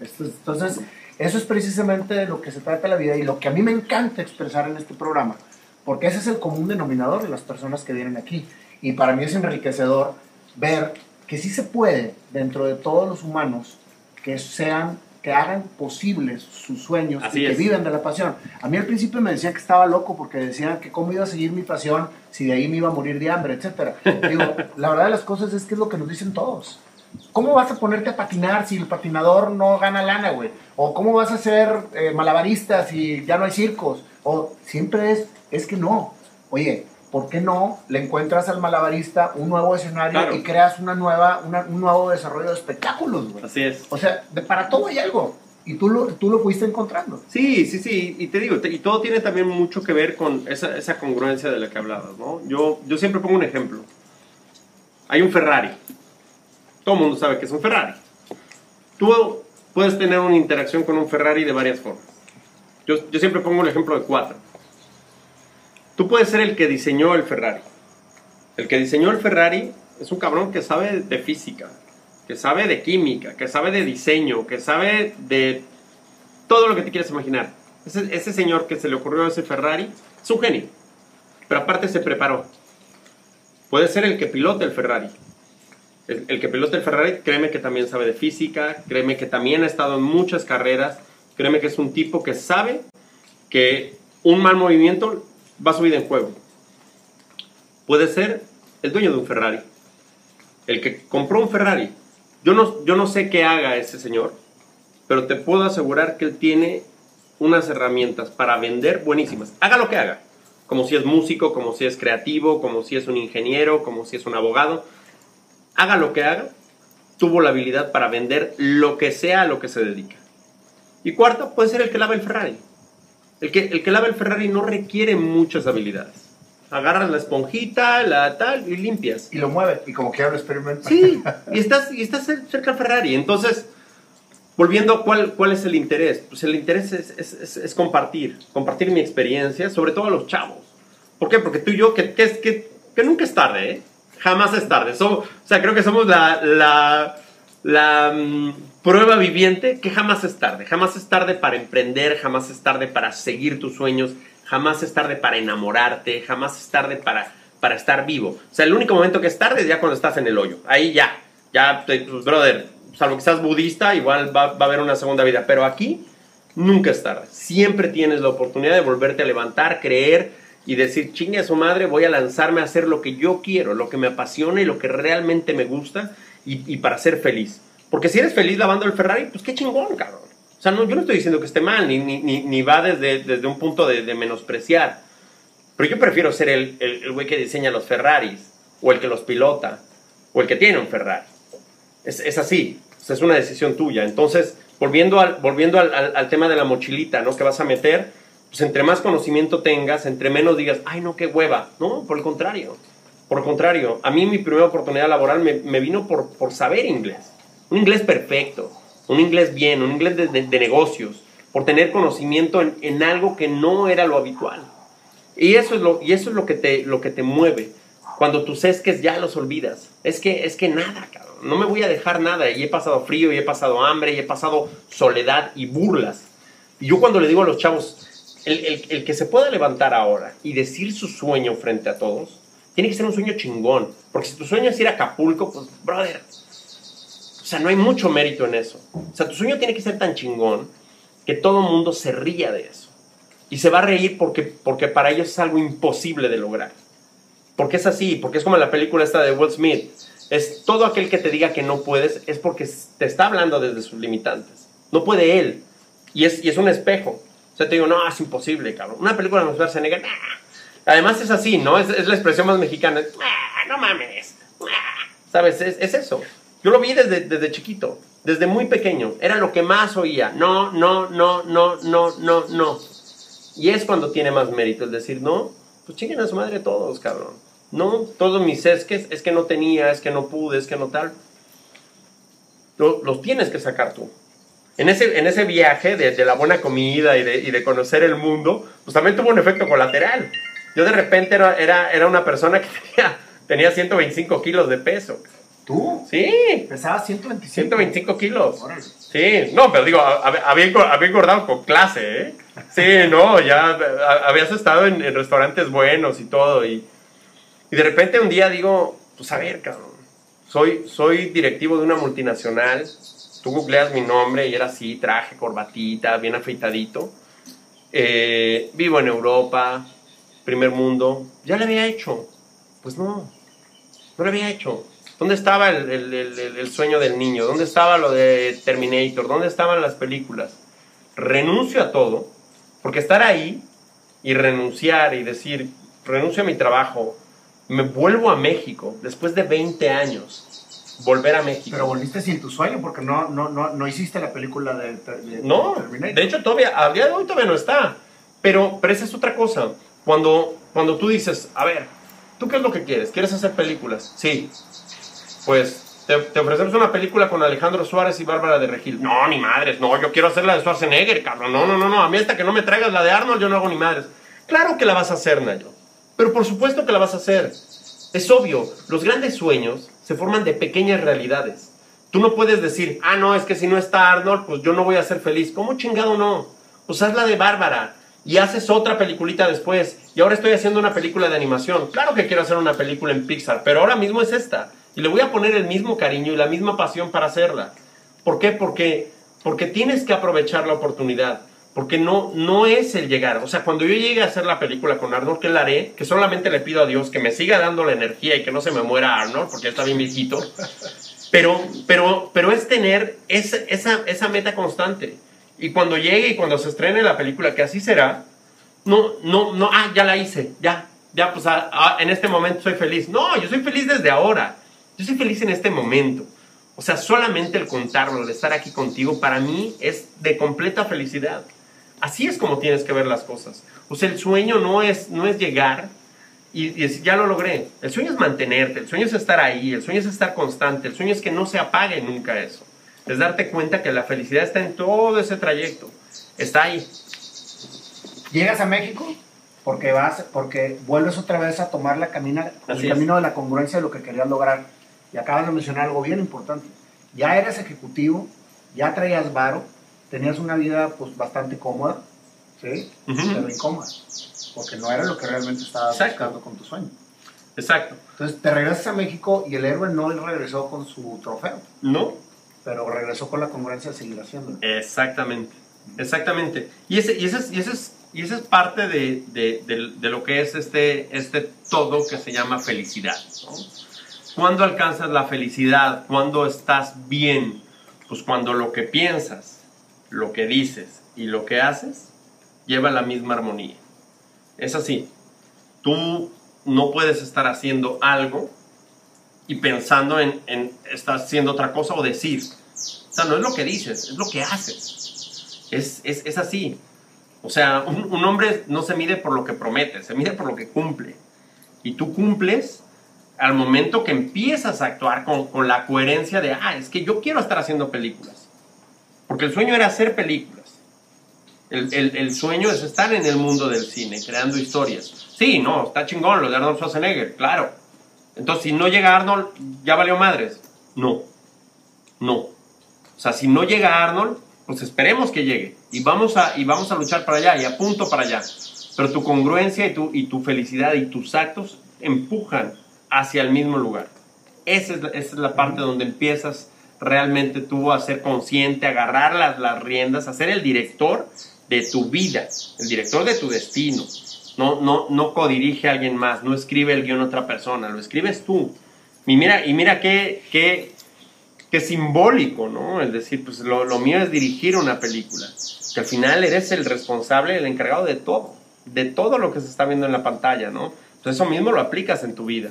Entonces, eso es precisamente de lo que se trata la vida y lo que a mí me encanta expresar en este programa, porque ese es el común denominador de las personas que vienen aquí. Y para mí es enriquecedor ver que sí se puede, dentro de todos los humanos, que sean que hagan posibles sus sueños y que vivan de la pasión. A mí al principio me decían que estaba loco porque decían que cómo iba a seguir mi pasión si de ahí me iba a morir de hambre, etc. Digo, la verdad de las cosas es que es lo que nos dicen todos. ¿Cómo vas a ponerte a patinar si el patinador no gana lana, güey? ¿O cómo vas a ser eh, malabarista si ya no hay circos? O siempre es, es que no. Oye, ¿por qué no le encuentras al malabarista un nuevo escenario y creas una nueva, un nuevo desarrollo de espectáculos, güey? Así es. O sea, para todo hay algo. Y tú lo, tú lo fuiste encontrando. Sí, sí, sí. Y te digo, y todo tiene también mucho que ver con esa, esa congruencia de la que hablabas, ¿no? Yo, yo siempre pongo un ejemplo. Hay un Ferrari. Todo el mundo sabe que es un Ferrari. Tú puedes tener una interacción con un Ferrari de varias formas. Yo, yo siempre pongo el ejemplo de cuatro. Tú puedes ser el que diseñó el Ferrari. El que diseñó el Ferrari es un cabrón que sabe de física, que sabe de química, que sabe de diseño, que sabe de todo lo que te quieras imaginar. Ese, señor que se le ocurrió ese Ferrari es un genio, pero aparte se preparó. Puede ser el que pilota el Ferrari. El, el que pilota el Ferrari, créeme que también sabe de física, créeme que también ha estado en muchas carreras, créeme que es un tipo que sabe que un mal movimiento va su vida en juego. Puede ser el dueño de un Ferrari, el que compró un Ferrari. Yo no, yo no sé qué haga ese señor, pero te puedo asegurar que él tiene unas herramientas para vender buenísimas. Haga lo que haga, como si es músico, como si es creativo, como si es un ingeniero, como si es un abogado. Haga lo que haga, tuvo la habilidad para vender lo que sea a lo que se dedica. Y cuarto, puede ser el que lava el Ferrari. El que, el que lava el Ferrari no requiere muchas habilidades. Agarras la esponjita, la tal, y limpias. Y lo mueve, y como que lo experimenta. Sí, y estás, y estás cerca del Ferrari. Entonces, volviendo cuál, cuál es el interés. Pues el interés es, es, es, compartir, compartir mi experiencia, sobre todo a los chavos. ¿Por qué? Porque tú y yo, que, que, que, que nunca es tarde, ¿eh? Jamás es tarde. So, o sea, creo que somos la, la, la um, prueba viviente que jamás es tarde. Jamás es tarde para emprender, jamás es tarde para seguir tus sueños, jamás es tarde para enamorarte, jamás es tarde para, para estar vivo. O sea, el único momento que es tarde es ya cuando estás en el hoyo. Ahí ya, ya, pues, brother, salvo que seas budista, igual va, va a haber una segunda vida. Pero aquí nunca es tarde. Siempre tienes la oportunidad de volverte a levantar, creer y decir, chingue a su madre, voy a lanzarme a hacer lo que yo quiero, lo que me apasiona y lo que realmente me gusta y, y para ser feliz. Porque si eres feliz lavando el Ferrari, pues qué chingón, cabrón. O sea, no, yo no estoy diciendo que esté mal, ni, ni, ni va desde, desde un punto de, de, menospreciar. Pero yo prefiero ser el, el, el güey que diseña los Ferraris, o el que los pilota, o el que tiene un Ferrari. Es, es así, o sea, es una decisión tuya. Entonces, volviendo, al, volviendo al, al, al, tema de la mochilita, ¿no? Que vas a meter, pues entre más conocimiento tengas, entre menos digas, ay, no, qué hueva. No, por el contrario. Por contrario, a mí mi primera oportunidad laboral me, me vino por, por saber inglés. Un inglés perfecto, un inglés bien, un inglés de, de, negocios, por tener conocimiento en, en, algo que no era lo habitual. Y eso es lo, y eso es lo, que te, lo que te mueve. Cuando tus esques ya los olvidas. Es que, es que nada, cabrón. No me voy a dejar nada. Y he pasado frío, y he pasado hambre, y he pasado soledad y burlas. Y yo cuando le digo a los chavos, el, el que se pueda levantar ahora y decir su sueño frente a todos, tiene que ser un sueño chingón. Porque si tu sueño es ir a Acapulco, pues, brother, o sea, no hay mucho mérito en eso. O sea, tu sueño tiene que ser tan chingón que todo el mundo se ría de eso. Y se va a reír porque, porque para ellos es algo imposible de lograr. Porque es así, porque es como la película esta de Will Smith. Es todo aquel que te diga que no puedes es porque te está hablando desde sus limitantes. No puede él. Y es, y es un espejo. O sea, te digo, no, es imposible, cabrón. Una película de Schwarzenegger, nah. Además es así, ¿no? Es, la expresión más mexicana. Ah, no mames. Ah. ¿Sabes? Es, es, eso. Yo lo vi desde, desde chiquito, desde muy pequeño. Era lo que más oía. No, no, no, no, no, no, no. Y es cuando tiene más mérito el decir, no, pues chinguen a su madre todos, cabrón. No, todos mis es que, es que no tenía, es que no pude, es que no tal. Los, tienes que sacar tú. En ese, en ese viaje de, la buena comida y de, y de, conocer el mundo, pues también tuvo un efecto colateral. Yo de repente era, era, era una persona que tenía, tenía 125 kilos de peso. ¿Tú? Sí. Pesaba 125. 125 kilos. Sí, no, pero digo, había, engordado con clase, ¿eh? Sí, no, ya habías estado en, restaurantes buenos y todo. Y, y, de repente un día digo, pues a ver, cabrón, soy, soy directivo de una multinacional. Tú googleas mi nombre y era así, traje, corbatita, bien afeitadito. Eh, vivo en Europa, primer mundo. Ya lo había hecho. Pues no, no lo había hecho. ¿Dónde estaba el, sueño del niño? ¿Dónde estaba lo de Terminator? ¿Dónde estaban las películas? Renuncio a todo, porque estar ahí y renunciar y decir, renuncio a mi trabajo, me vuelvo a México después de 20 años, volver a México. Pero volviste sin tu sueño porque no, no, no, no hiciste la película de, no, Terminator. De hecho, todavía, a día de hoy todavía no está. Pero, pero esa es otra cosa. Cuando, cuando tú dices, a ver, ¿tú qué es lo que quieres? ¿Quieres hacer películas? Sí pues te, ofrecemos una película con Alejandro Suárez y Bárbara de Regil. No, ni madres, no, yo quiero hacer la de Schwarzenegger, cabrón. No, no, no, no, a mí hasta que no me traigas la de Arnold yo no hago ni madres. Claro que la vas a hacer, Nayo. Pero por supuesto que la vas a hacer. Es obvio, los grandes sueños se forman de pequeñas realidades. Tú no puedes decir, ah, no, es que si no está Arnold, pues yo no voy a ser feliz. ¿Cómo chingado no? Pues haz la de Bárbara y haces otra peliculita después. Y ahora estoy haciendo una película de animación. Claro que quiero hacer una película en Pixar, pero ahora mismo es esta. Y le voy a poner el mismo cariño y la misma pasión para hacerla. ¿Por qué? Porque, porque tienes que aprovechar la oportunidad. Porque no, no es el llegar. O sea, cuando yo llegue a hacer la película con Arnold, que la haré, que solamente le pido a Dios que me siga dando la energía y que no se me muera Arnold, porque ya está bien viejito. Pero, pero, pero es tener esa, esa, esa meta constante. Y cuando llegue y cuando se estrene la película, que así será, no, no, no, ah, ya la hice, ya, ya, pues ah, ah, en este momento soy feliz. No, yo soy feliz desde ahora. Yo soy feliz en este momento. O sea, solamente el contarlo, el estar aquí contigo, para mí es de completa felicidad. Así es como tienes que ver las cosas. O sea, el sueño no es, no es llegar y, decir, ya lo logré. El sueño es mantenerte, el sueño es estar ahí, el sueño es estar constante, el sueño es que no se apague nunca eso. Es darte cuenta que la felicidad está en todo ese trayecto. Está ahí. Llegas a México porque vas, porque vuelves otra vez a tomar la camina, el camino de la congruencia de lo que querías lograr y acabas de mencionar algo bien importante. Ya eres ejecutivo, ya traías varo, tenías una vida pues bastante cómoda, ¿sí? Pero incómoda, porque no era lo que realmente estabas buscando con tu sueño. Exacto. Entonces te regresas a México y el héroe no regresó con su trofeo. No. Pero regresó con la congruencia de seguir haciéndolo. Exactamente. Exactamente. Y ese, y ese, es, y ese, es, y ese es parte de, de, de, lo que es este, este todo que se llama felicidad. ¿no? ¿Cuándo alcanzas la felicidad? ¿Cuándo estás bien? Pues cuando lo que piensas, lo que dices y lo que haces lleva la misma armonía. Es así. Tú no puedes estar haciendo algo y pensando en, en estar haciendo otra cosa o decir. O sea, no es lo que dices, es lo que haces. Es, es, es así. O sea, un, hombre no se mide por lo que promete, se mide por lo que cumple. Y tú cumples al momento que empiezas a actuar con, la coherencia de, ah, es que yo quiero estar haciendo películas. Porque el sueño era hacer películas. El, sueño es estar en el mundo del cine, creando historias. Sí, no, está chingón lo de Arnold Schwarzenegger, claro. Entonces, si no llega Arnold, ¿ya valió madres? No, no. O sea, si no llega Arnold, pues esperemos que llegue. Y vamos a, y vamos a luchar para allá, y a punto para allá. Pero tu congruencia y tu, y tu felicidad y tus actos empujan hacia el mismo lugar. Esa es, la, parte donde empiezas realmente tú a ser consciente, a agarrar las, las riendas, a ser el director de tu vida, el director de tu destino. No, no, no codirige a alguien más, no escribe el guion otra persona, lo escribes tú. Y mira, y mira qué, qué, qué simbólico, ¿no? Es decir, pues lo, lo, mío es dirigir una película. Que al final eres el responsable, el encargado de todo, de todo lo que se está viendo en la pantalla, ¿no? Entonces eso mismo lo aplicas en tu vida.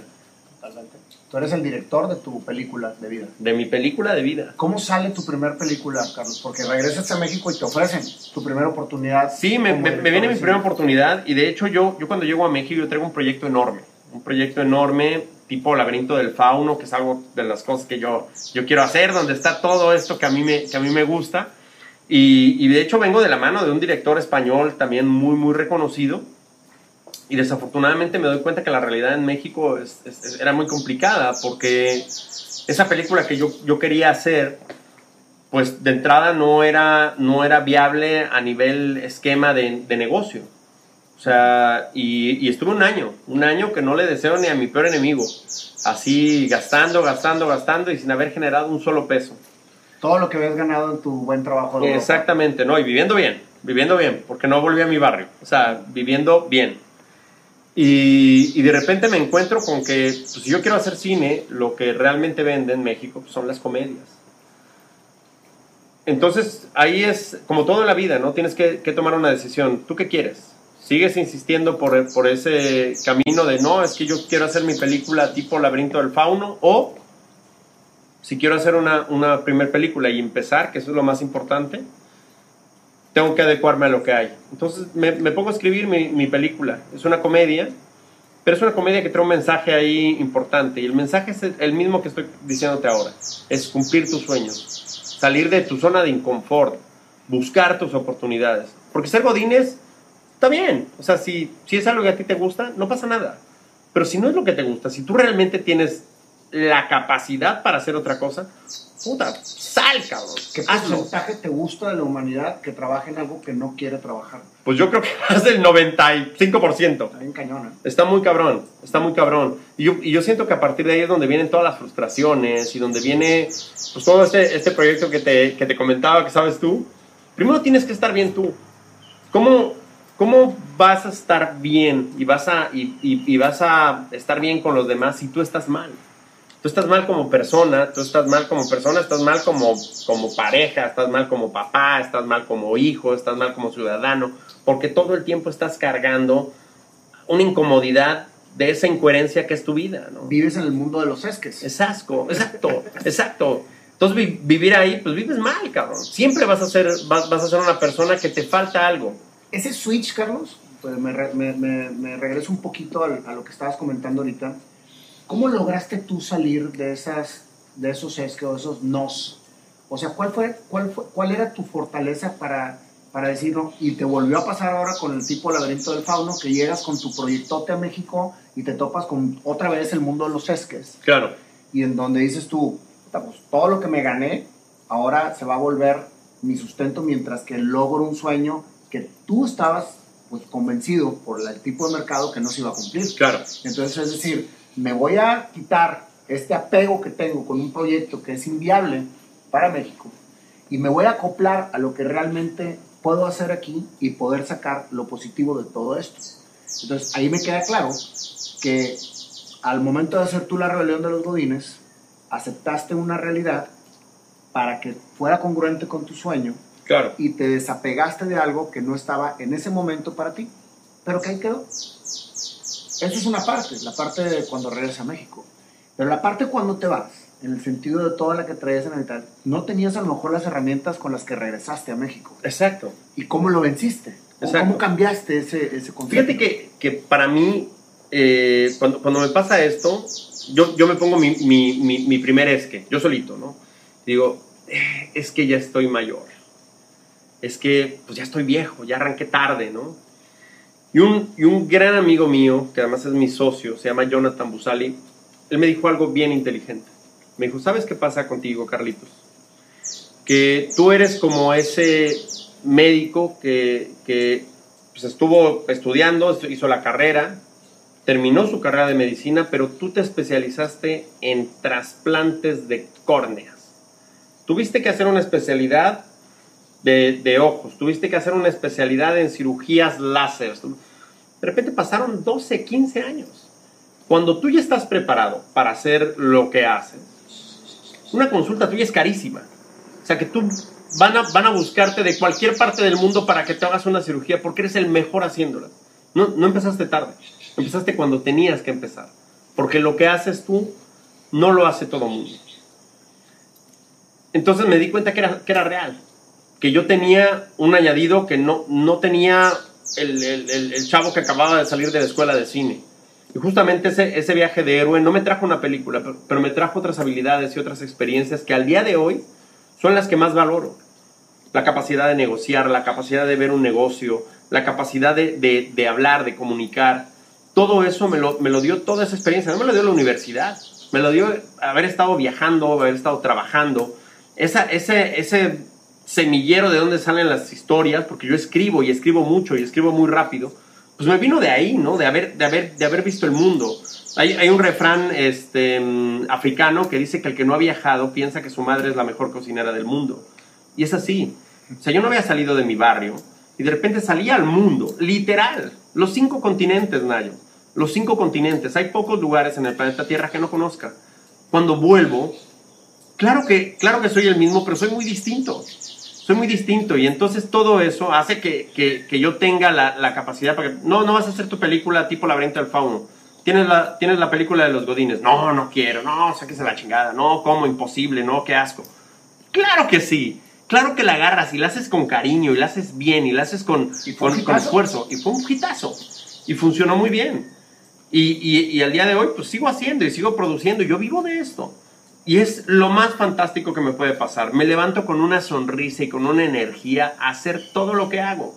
Tú eres el director de tu película de vida. De mi película de vida. ¿Cómo sale tu primer película, Carlos? Porque regresas a México y te ofrecen tu primera oportunidad. Sí, me, me- viene mi primera oportunidad y de hecho yo, yo cuando llego a México yo traigo un proyecto enorme. Un proyecto enorme tipo Laberinto del Fauno, que es algo de las cosas que yo, yo quiero hacer, donde está todo esto que a mí me, que a mí me gusta. Y, y de hecho vengo de la mano de un director español también muy, muy reconocido. Y desafortunadamente me doy cuenta que la realidad en México es- es- es- era muy complicada porque esa película que yo, yo quería hacer, pues de entrada no era, no era viable a nivel esquema de, de negocio. O sea, y, y estuve un año, un año que no le deseo ni a mi peor enemigo. Así gastando, gastando, gastando y sin haber generado un solo peso. Todo lo que habías ganado en tu buen trabajo. de. Exactamente, no, y viviendo bien, viviendo bien, porque no volví a mi barrio, o sea, viviendo bien. Y, de repente me encuentro con que, pues, si yo quiero hacer cine, lo que realmente vende en México pues, son las comedias. Entonces, ahí es, como todo en la vida, ¿no? Tienes que, que tomar una decisión. ¿Tú qué quieres? ¿Sigues insistiendo por, por ese camino de, no, es que yo quiero hacer mi película tipo Laberinto del Fauno? O, si quiero hacer una, una primer película y empezar, que eso es lo más importante, tengo que adecuarme a lo que hay. Entonces me, me pongo a escribir mi, mi película. Es una comedia, pero es una comedia que trae un mensaje ahí importante. Y el mensaje es el- mismo que estoy diciéndote ahora. Es cumplir tus sueños. Salir de tu zona de inconfort. Buscar tus oportunidades. Porque ser godines está bien. O sea, si, si es algo que a ti te gusta, no pasa nada. Pero si no es lo que te gusta, si tú realmente tienes la capacidad para hacer otra cosa, puta, sal, cabrón. ¿Qué hazlo. porcentaje te gusta de la humanidad que trabaja en algo que no quiere trabajar? Pues yo creo que más del 95%. Está bien cañona. Está muy cabrón, está muy cabrón. Y yo, y yo siento que a partir de ahí es donde vienen todas las frustraciones y donde viene pues, todo este, este proyecto que te, que te comentaba, que sabes tú. Primero tienes que estar bien tú. ¿Cómo, cómo vas a estar bien y vas a, y, y- y vas a estar bien con los demás si tú estás mal? Tú estás mal como persona, tú estás mal como persona, estás mal como, como pareja, estás mal como papá, estás mal como hijo, estás mal como ciudadano, porque todo el tiempo estás cargando una incomodidad de esa incoherencia que es tu vida, ¿no? Vives en el mundo de los esques. Es asco, exacto, exacto. Entonces vi- vivir ahí, pues vives mal, cabrón. Siempre vas a ser, vas, vas a ser una persona que te falta algo. Ese switch, Carlos, pues me, me- me- me regreso un poquito al- a, lo que estabas comentando ahorita. ¿Cómo lograste tú salir de, esas, de esos esques o esos nos? O sea, ¿cuál, fue, cuál, fue, ¿cuál era tu fortaleza para, para decirlo? Y te volvió a pasar ahora con el tipo laberinto del fauno, que llegas con tu proyectote a México y te topas con otra vez el mundo de los esques. Claro, y en donde dices tú, "Puta, pues, todo lo que me gané ahora se va a volver mi sustento mientras que logro un sueño que tú estabas pues convencido por el tipo de mercado que no se iba a cumplir. claro. Entonces, es decir, me voy a quitar este apego que tengo con un proyecto que es inviable para México y me voy a acoplar a lo que realmente puedo hacer aquí y poder sacar lo positivo de todo esto. Entonces, ahí me queda claro que al momento de hacer tú la rebelión de los godines, aceptaste una realidad para que fuera congruente con tu sueño Claro. y te desapegaste de algo que no estaba en ese momento para ti, pero que ahí quedó. Eso es una parte, la parte de cuando regresas a México. Pero la parte cuando te vas, en el sentido de toda la que traías en el tal, no tenías a lo mejor las herramientas con las que regresaste a México. Exacto. ¿Y cómo lo venciste? ¿Cómo, Exacto. cómo cambiaste ese, ese concepto? Fíjate que, que para mí, eh, cuando, cuando me pasa esto, yo, yo me pongo mi, mi, mi, mi primer esque, yo solito, ¿no? Digo, "Eh, es que ya estoy mayor. Es que pues ya estoy viejo, ya arranqué tarde, ¿no? Y un, y un gran amigo mío, que además es mi socio, se llama Jonathan Busali, él me dijo algo bien inteligente. Me dijo, ¿sabes qué pasa contigo, Carlitos? Que tú eres como ese médico que, que pues estuvo estudiando, hizo la carrera, terminó su carrera de medicina, pero tú te especializaste en trasplantes de córneas. Tuviste que hacer una especialidad de, ojos, tuviste que hacer una especialidad en cirugías láser. De repente pasaron 12, 15 años. Cuando tú ya estás preparado para hacer lo que haces, una consulta tuya es carísima. O sea que tú van a, van a buscarte de cualquier parte del mundo para que te hagas una cirugía porque eres el mejor haciéndola. No, no empezaste tarde, empezaste cuando tenías que empezar. Porque lo que haces tú no lo hace todo el mundo. Entonces me di cuenta que era, que era real. Que yo tenía un añadido que no, no tenía el, el, chavo que acababa de salir de la escuela de cine. Y justamente ese, ese viaje de héroe no me trajo una película, pero, pero, me trajo otras habilidades y otras experiencias que al día de hoy son las que más valoro. La capacidad de negociar, la capacidad de ver un negocio, la capacidad de, de, de hablar, de comunicar. Todo eso me lo, me lo dio toda esa experiencia. No me lo dio la universidad, me lo dio haber estado viajando, haber estado trabajando. Esa, ese, ese semillero de donde salen las historias, porque yo escribo y escribo mucho y escribo muy rápido, pues me vino de ahí, ¿no? De haber, de haber, de haber visto el mundo. Hay, hay un refrán este, mm, africano que dice que el que no ha viajado piensa que su madre es la mejor cocinera del mundo. Y es así. O sea, yo no había salido de mi barrio y de repente salía al mundo, literal. Los cinco continentes, Nayo. Los cinco continentes. Hay pocos lugares en el planeta Tierra que no conozca. Cuando vuelvo, claro que, claro que soy el mismo, pero soy muy distinto soy muy distinto y entonces todo eso hace que, que, que yo tenga la, la, capacidad para que, no, no vas a hacer tu película tipo Laberinto del Fauno. Tienes la, tienes la película de los Godines. No, no quiero. No, sáquese la chingada. No, como imposible. No, qué asco. Claro que sí. Claro que la agarras y la haces con cariño y la haces bien y la haces con, con, con, esfuerzo. Y fue un hitazo. Y funcionó muy bien. Y, y, y al día de hoy, pues sigo haciendo y sigo produciendo. Yo vivo de esto. Y es lo más fantástico que me puede pasar. Me levanto con una sonrisa y con una energía a hacer todo lo que hago.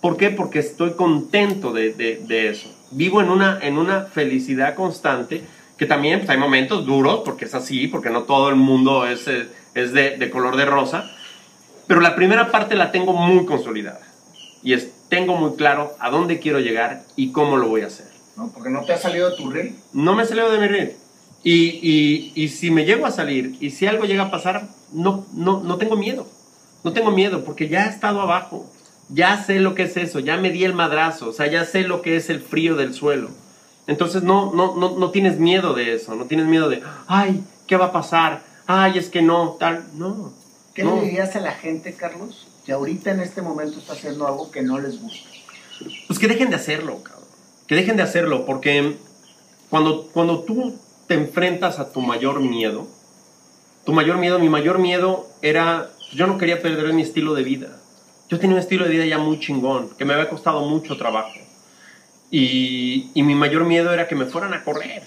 ¿Por qué? Porque estoy contento de, de, de eso. Vivo en una, en una felicidad constante, que también pues, hay momentos duros, porque es así, porque no todo el mundo es, es de, de color de rosa. Pero la primera parte la tengo muy consolidada. Y es, tengo muy claro a dónde quiero llegar y cómo lo voy a hacer. ¿No? Porque no te ha salido de tu reel. No me ha salido de mi reel. Y, y, y, si me llego a salir y si algo llega a pasar, no, no, no tengo miedo. No tengo miedo porque ya he estado abajo. Ya sé lo que es eso, ya me di el madrazo, o sea, ya sé lo que es el frío del suelo. Entonces no, no, no, no tienes miedo de eso, no tienes miedo de, ay, ¿qué va a pasar? Ay, es que no, tal, no. ¿Qué no. le dirías a la gente, Carlos, que ahorita en este momento está haciendo algo que no les gusta? Pues que dejen de hacerlo, cabrón. Que dejen de hacerlo, porque cuando, cuando tú te enfrentas a tu mayor miedo, tu mayor miedo, mi mayor miedo era, yo no quería perder mi estilo de vida. Yo tenía un estilo de vida ya muy chingón, que me había costado mucho trabajo. Y, mi mayor miedo era que me fueran a correr.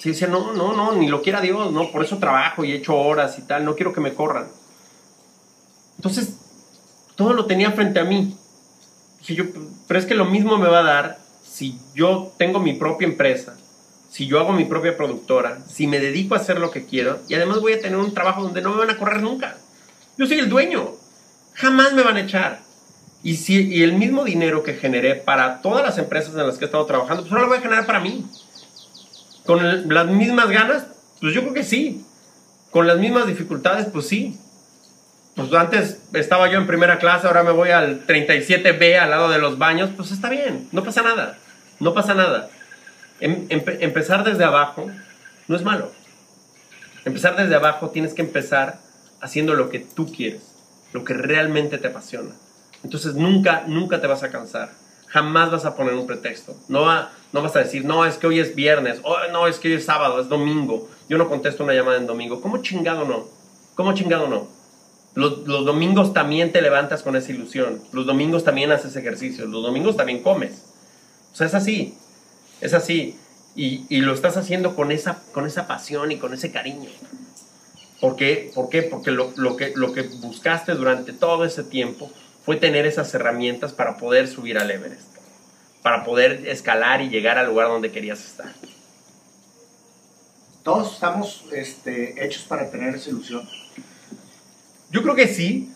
Se decía, no, no, no, ni lo quiera Dios, no, por eso trabajo y he hecho horas y tal, no quiero que me corran. Entonces, todo lo tenía frente a mí. Dije yo, pero es que lo mismo me va a dar si yo tengo mi propia empresa, si yo hago mi propia productora, si me dedico a hacer lo que quiero y además voy a tener un trabajo donde no me van a correr nunca. Yo soy el dueño. Jamás me van a echar. Y, si, y el mismo dinero que generé para todas las empresas en las que he estado trabajando, pues ahora lo voy a generar para mí. Con las mismas ganas, pues yo creo que sí. Con las mismas dificultades, pues sí. Pues antes estaba yo en primera clase, ahora me voy al 37B al lado de los baños, pues está bien, no pasa nada. No pasa nada. Em, empe empezar desde abajo no es malo. Empezar desde abajo tienes que empezar haciendo lo que tú quieres, lo que realmente te apasiona. Entonces nunca, nunca te vas a cansar. Jamás vas a poner un pretexto. No, va, no vas a decir, no, es que hoy es viernes, oh, no, es que hoy es sábado, es domingo. Yo no contesto una llamada en domingo. ¿Cómo chingado no? ¿Cómo chingado no? Los, los domingos también te levantas con esa ilusión. Los domingos también haces ejercicio. Los domingos también comes. O sea, es así. Es así. Y, y, lo estás haciendo con esa, con esa pasión y con ese cariño. ¿Por qué? ¿Por qué? Porque lo, lo, que, lo que buscaste durante todo ese tiempo fue tener esas herramientas para poder subir al Everest, para poder escalar y llegar al lugar donde querías estar. Todos estamos este, hechos para tener esa ilusión. Yo creo que sí,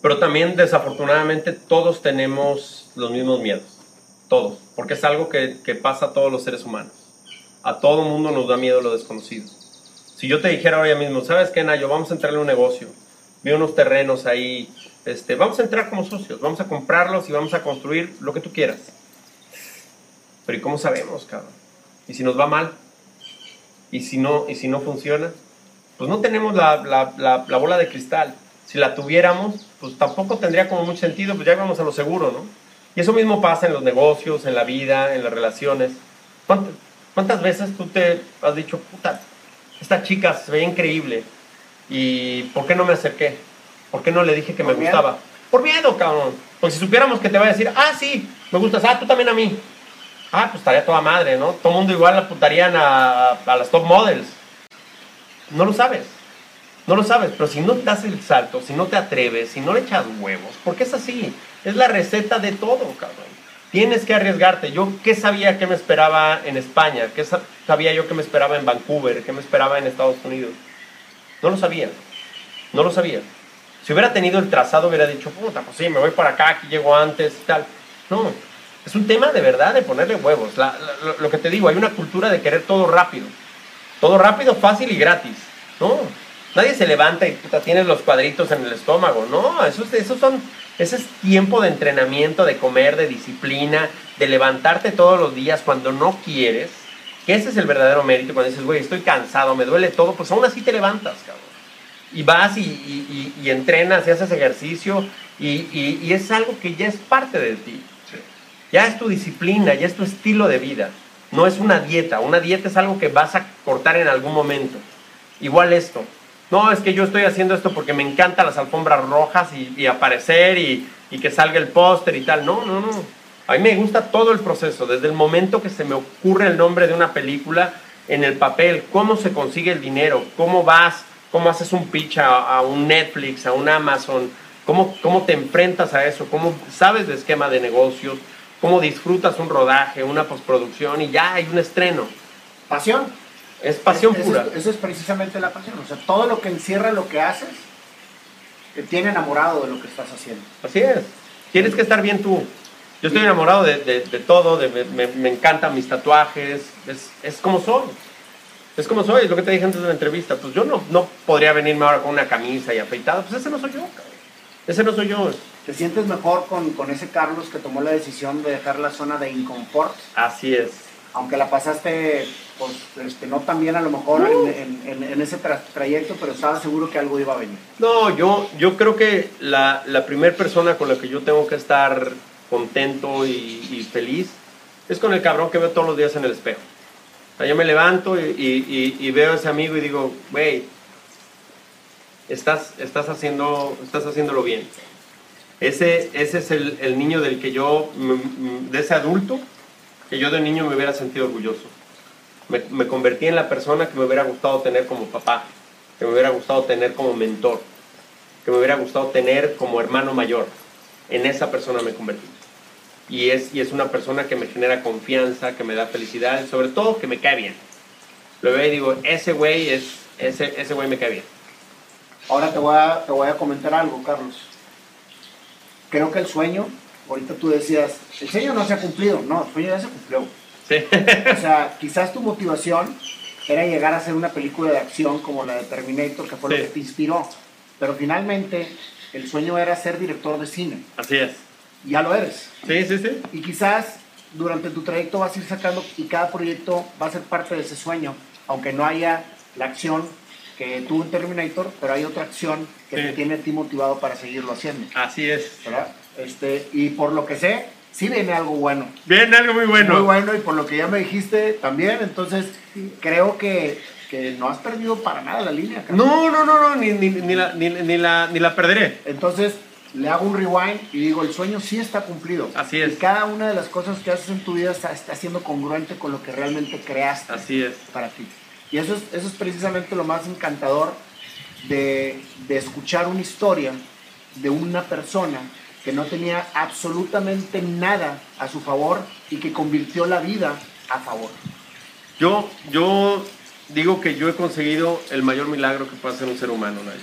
pero también desafortunadamente todos tenemos los mismos miedos todos, porque es algo que, pasa a todos los seres humanos. A todo mundo nos da miedo lo desconocido. Si yo te dijera ahora mismo, ¿sabes qué, Nayo? Vamos a entrarle a un negocio, vi unos terrenos ahí, este, vamos a entrar como socios, vamos a comprarlos y vamos a construir lo que tú quieras. Pero ¿y cómo sabemos, cabrón? ¿Y si nos va mal? ¿Y si no, y si no funciona? Pues no tenemos la, la, la, la bola de cristal. Si la tuviéramos, pues tampoco tendría como mucho sentido, pues ya vamos a lo seguro, ¿no? Y eso mismo pasa en los negocios, en la vida, en las relaciones. ¿Cuántas veces tú te has dicho, puta, esta chica se ve increíble y ¿por qué no me acerqué? ¿Por qué no le dije que me miedo. gustaba? Por miedo, cabrón. Porque si supiéramos que te va a decir, ah, sí, me gustas, ah, tú también a mí. Ah, pues estaría toda madre, ¿no? Todo mundo igual apuntarían a, a las top models. No lo sabes. No lo sabes, pero si no das el salto, si no te atreves, si no le echas huevos, porque es así, es la receta de todo, cabrón. Tienes que arriesgarte. Yo, ¿qué sabía que me esperaba en España? ¿Qué sa- sabía yo que me esperaba en Vancouver? ¿Qué me esperaba en Estados Unidos? No lo sabía. No lo sabía. Si hubiera tenido el trazado, hubiera dicho, puta, pues sí, me voy para acá, aquí llego antes y tal. No, es un tema de verdad de ponerle huevos. La- lo que te digo, hay una cultura de querer todo rápido. Todo rápido, fácil y gratis. No, nadie se levanta y puta, tienes los cuadritos en el estómago. No, esos, esos son, ese es tiempo de entrenamiento, de comer, de disciplina, de levantarte todos los días cuando no quieres. Que ese es el verdadero mérito cuando dices, güey, estoy cansado, me duele todo, pues aún así te levantas, cabrón y vas y, y- y- y entrenas y haces ejercicio y es algo que ya es parte de ti. Ya es tu disciplina, ya es tu estilo de vida. No es una dieta. Una dieta es algo que vas a cortar en algún momento. Igual esto. No, es que yo estoy haciendo esto porque me encantan las alfombras rojas y, aparecer y, que salga el póster y tal. No, no, no. A mí me gusta todo el proceso, desde el momento que se me ocurre el nombre de una película en el papel, cómo se consigue el dinero, cómo vas, cómo haces un pitch a, a un Netflix, a un Amazon, cómo, cómo te enfrentas a eso, cómo sabes de esquema de negocios, cómo disfrutas un rodaje, una postproducción y ya hay un estreno. Pasión. Es pasión Eso- pura. Eso es precisamente la pasión. O sea, todo lo que encierra lo que haces te tiene enamorado de lo que estás haciendo. Así es. Tienes que estar bien tú. Yo estoy enamorado de, de- de todo, de- me, me- encantan mis tatuajes, es, es como soy. Es como soy, es lo que te dije antes de la entrevista. Pues yo no, no podría venirme ahora con una camisa y afeitado, pues ese no soy yo, cabrón. Ese no soy yo. ¿Te sientes mejor con, con ese Carlos que tomó la decisión de dejar la zona de inconfort? Así es. Aunque la pasaste, pues, este, no tan bien a lo mejor en, en- en- en ese tra- trayecto, pero estaba seguro que algo iba a venir. No, yo, yo creo que la, la primera persona con la que yo tengo que estar contento y, y feliz es con el cabrón que veo todos los días en el espejo. O sea, yo me levanto y, y- y- y veo a ese amigo y digo, güey, estás, estás, haciendo, estás haciéndolo bien. Ese, ese es el, el niño del que yo, de ese adulto, que yo de niño me hubiera sentido orgulloso. Me, convertí en la persona que me hubiera gustado tener como papá, que me hubiera gustado tener como mentor, que me hubiera gustado tener como hermano mayor. En esa persona me convertí. Y es, y es una persona que me genera confianza, que me da felicidad y sobre todo que me cae bien. Lo veo y digo, ese güey es, ese, ese güey me cae bien. Ahora te voy, a, te voy a comentar algo, Carlos. Creo que el sueño, ahorita tú decías, el sueño no se ha cumplido. No, el sueño ya se cumplió. Sí. O sea, quizás tu motivación era llegar a hacer una película de acción como la de Terminator, que fue Sí. lo que te inspiró. Pero finalmente, el sueño era ser director de cine. Así es. Ya lo eres. Sí, sí, sí. Y quizás durante tu trayecto vas a ir sacando y cada proyecto va a ser parte de ese sueño, aunque no haya la acción que tuvo en Terminator, pero hay otra acción que Sí. te tiene a ti motivado para seguirlo haciendo, Así es. ¿verdad? Este, y por lo que sé, sí viene algo bueno. Bien, algo muy bueno. Muy bueno, y por lo que ya me dijiste también, entonces creo que, que no has perdido para nada la línea. Carlos. No, no, no, no, ni, ni, ni la, ni, ni la, ni la perderé. Entonces le hago un rewind y digo, el sueño sí está cumplido. Así es. Y cada una de las cosas que haces en tu vida está, está siendo congruente con lo que realmente creaste Así es. para ti. Y eso es, eso es precisamente lo más encantador de, de escuchar una historia de una persona que no tenía absolutamente nada a su favor y que convirtió la vida a favor. Yo, yo digo que yo he conseguido el mayor milagro que puede hacer un ser humano, Nayo.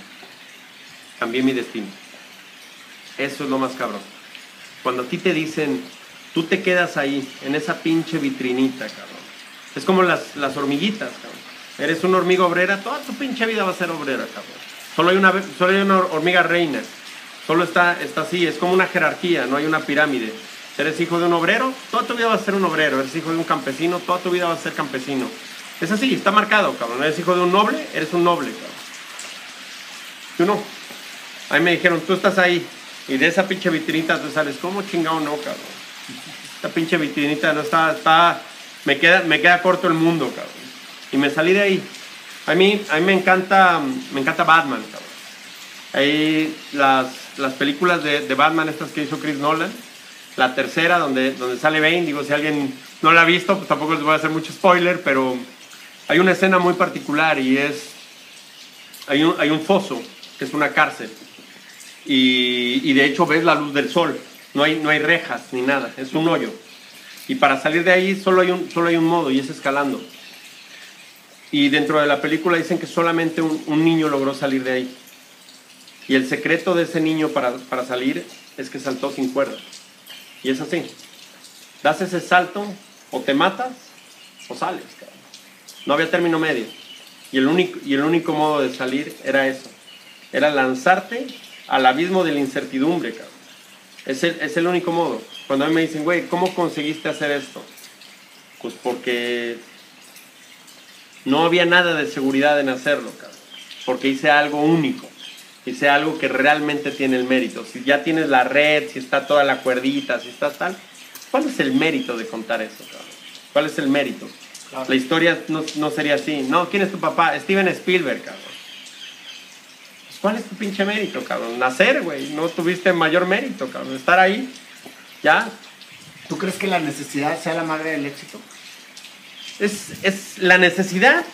Cambié mi destino. Eso es lo más cabrón. Cuando a ti te dicen, tú te quedas ahí, en esa pinche vitrinita, cabrón. Es como las, las hormiguitas, cabrón. Eres una hormiga obrera, toda tu pinche vida va a ser obrera, cabrón. Solo hay una, solo hay una hormiga reina. Solo está, está así, es como una jerarquía, no hay una pirámide. Eres hijo de un obrero, toda tu vida vas a ser un obrero. Eres hijo de un campesino, toda tu vida vas a ser campesino. Es así, está marcado, cabrón. Eres hijo de un noble, eres un noble, cabrón. Tú no. A mí me dijeron, tú estás ahí. Y de esa pinche vitrinita tú sales, ¿cómo chingado no, cabrón? Esta pinche vitrinita no está, está, me queda, me queda corto el mundo, cabrón. Y me salí de ahí. A mí, a mí me encanta, me encanta Batman, cabrón. Ahí las, las películas de, de Batman, estas que hizo Chris Nolan, la tercera donde, donde sale Bane, digo, si alguien no la ha visto, pues tampoco les voy a hacer mucho spoiler, pero hay una escena muy particular y es, hay un, hay un foso, que es una cárcel, y, y de hecho ves la luz del sol, no hay, no hay rejas ni nada, es un hoyo. Y para salir de ahí solo hay un, solo hay un modo y es escalando. Y dentro de la película dicen que solamente un, un niño logró salir de ahí. Y el secreto de ese niño para, para salir es que saltó sin cuerda. Y es así. Das ese salto, o te matas, o sales. No había término medio. Y el, único, y el único modo de salir era eso. Era lanzarte al abismo de la incertidumbre, cabrón. Es el, es el único modo. Cuando a mí me dicen, güey, ¿cómo conseguiste hacer esto? Pues porque no había nada de seguridad en hacerlo, cabrón. Porque hice algo único. Hice algo que realmente tiene el mérito. Si ya tienes la red, si está toda la cuerdita, si está tal, ¿cuál es el mérito de contar eso, cabrón? ¿Cuál es el mérito? Claro. La historia no, no sería así. No, ¿quién es tu papá? Steven Spielberg, cabrón. Pues, ¿Cuál es tu pinche mérito, cabrón? Nacer, güey. No tuviste mayor mérito, cabrón. Estar ahí, ya. ¿Tú crees que la necesidad sea la madre del éxito? Es, es la necesidad.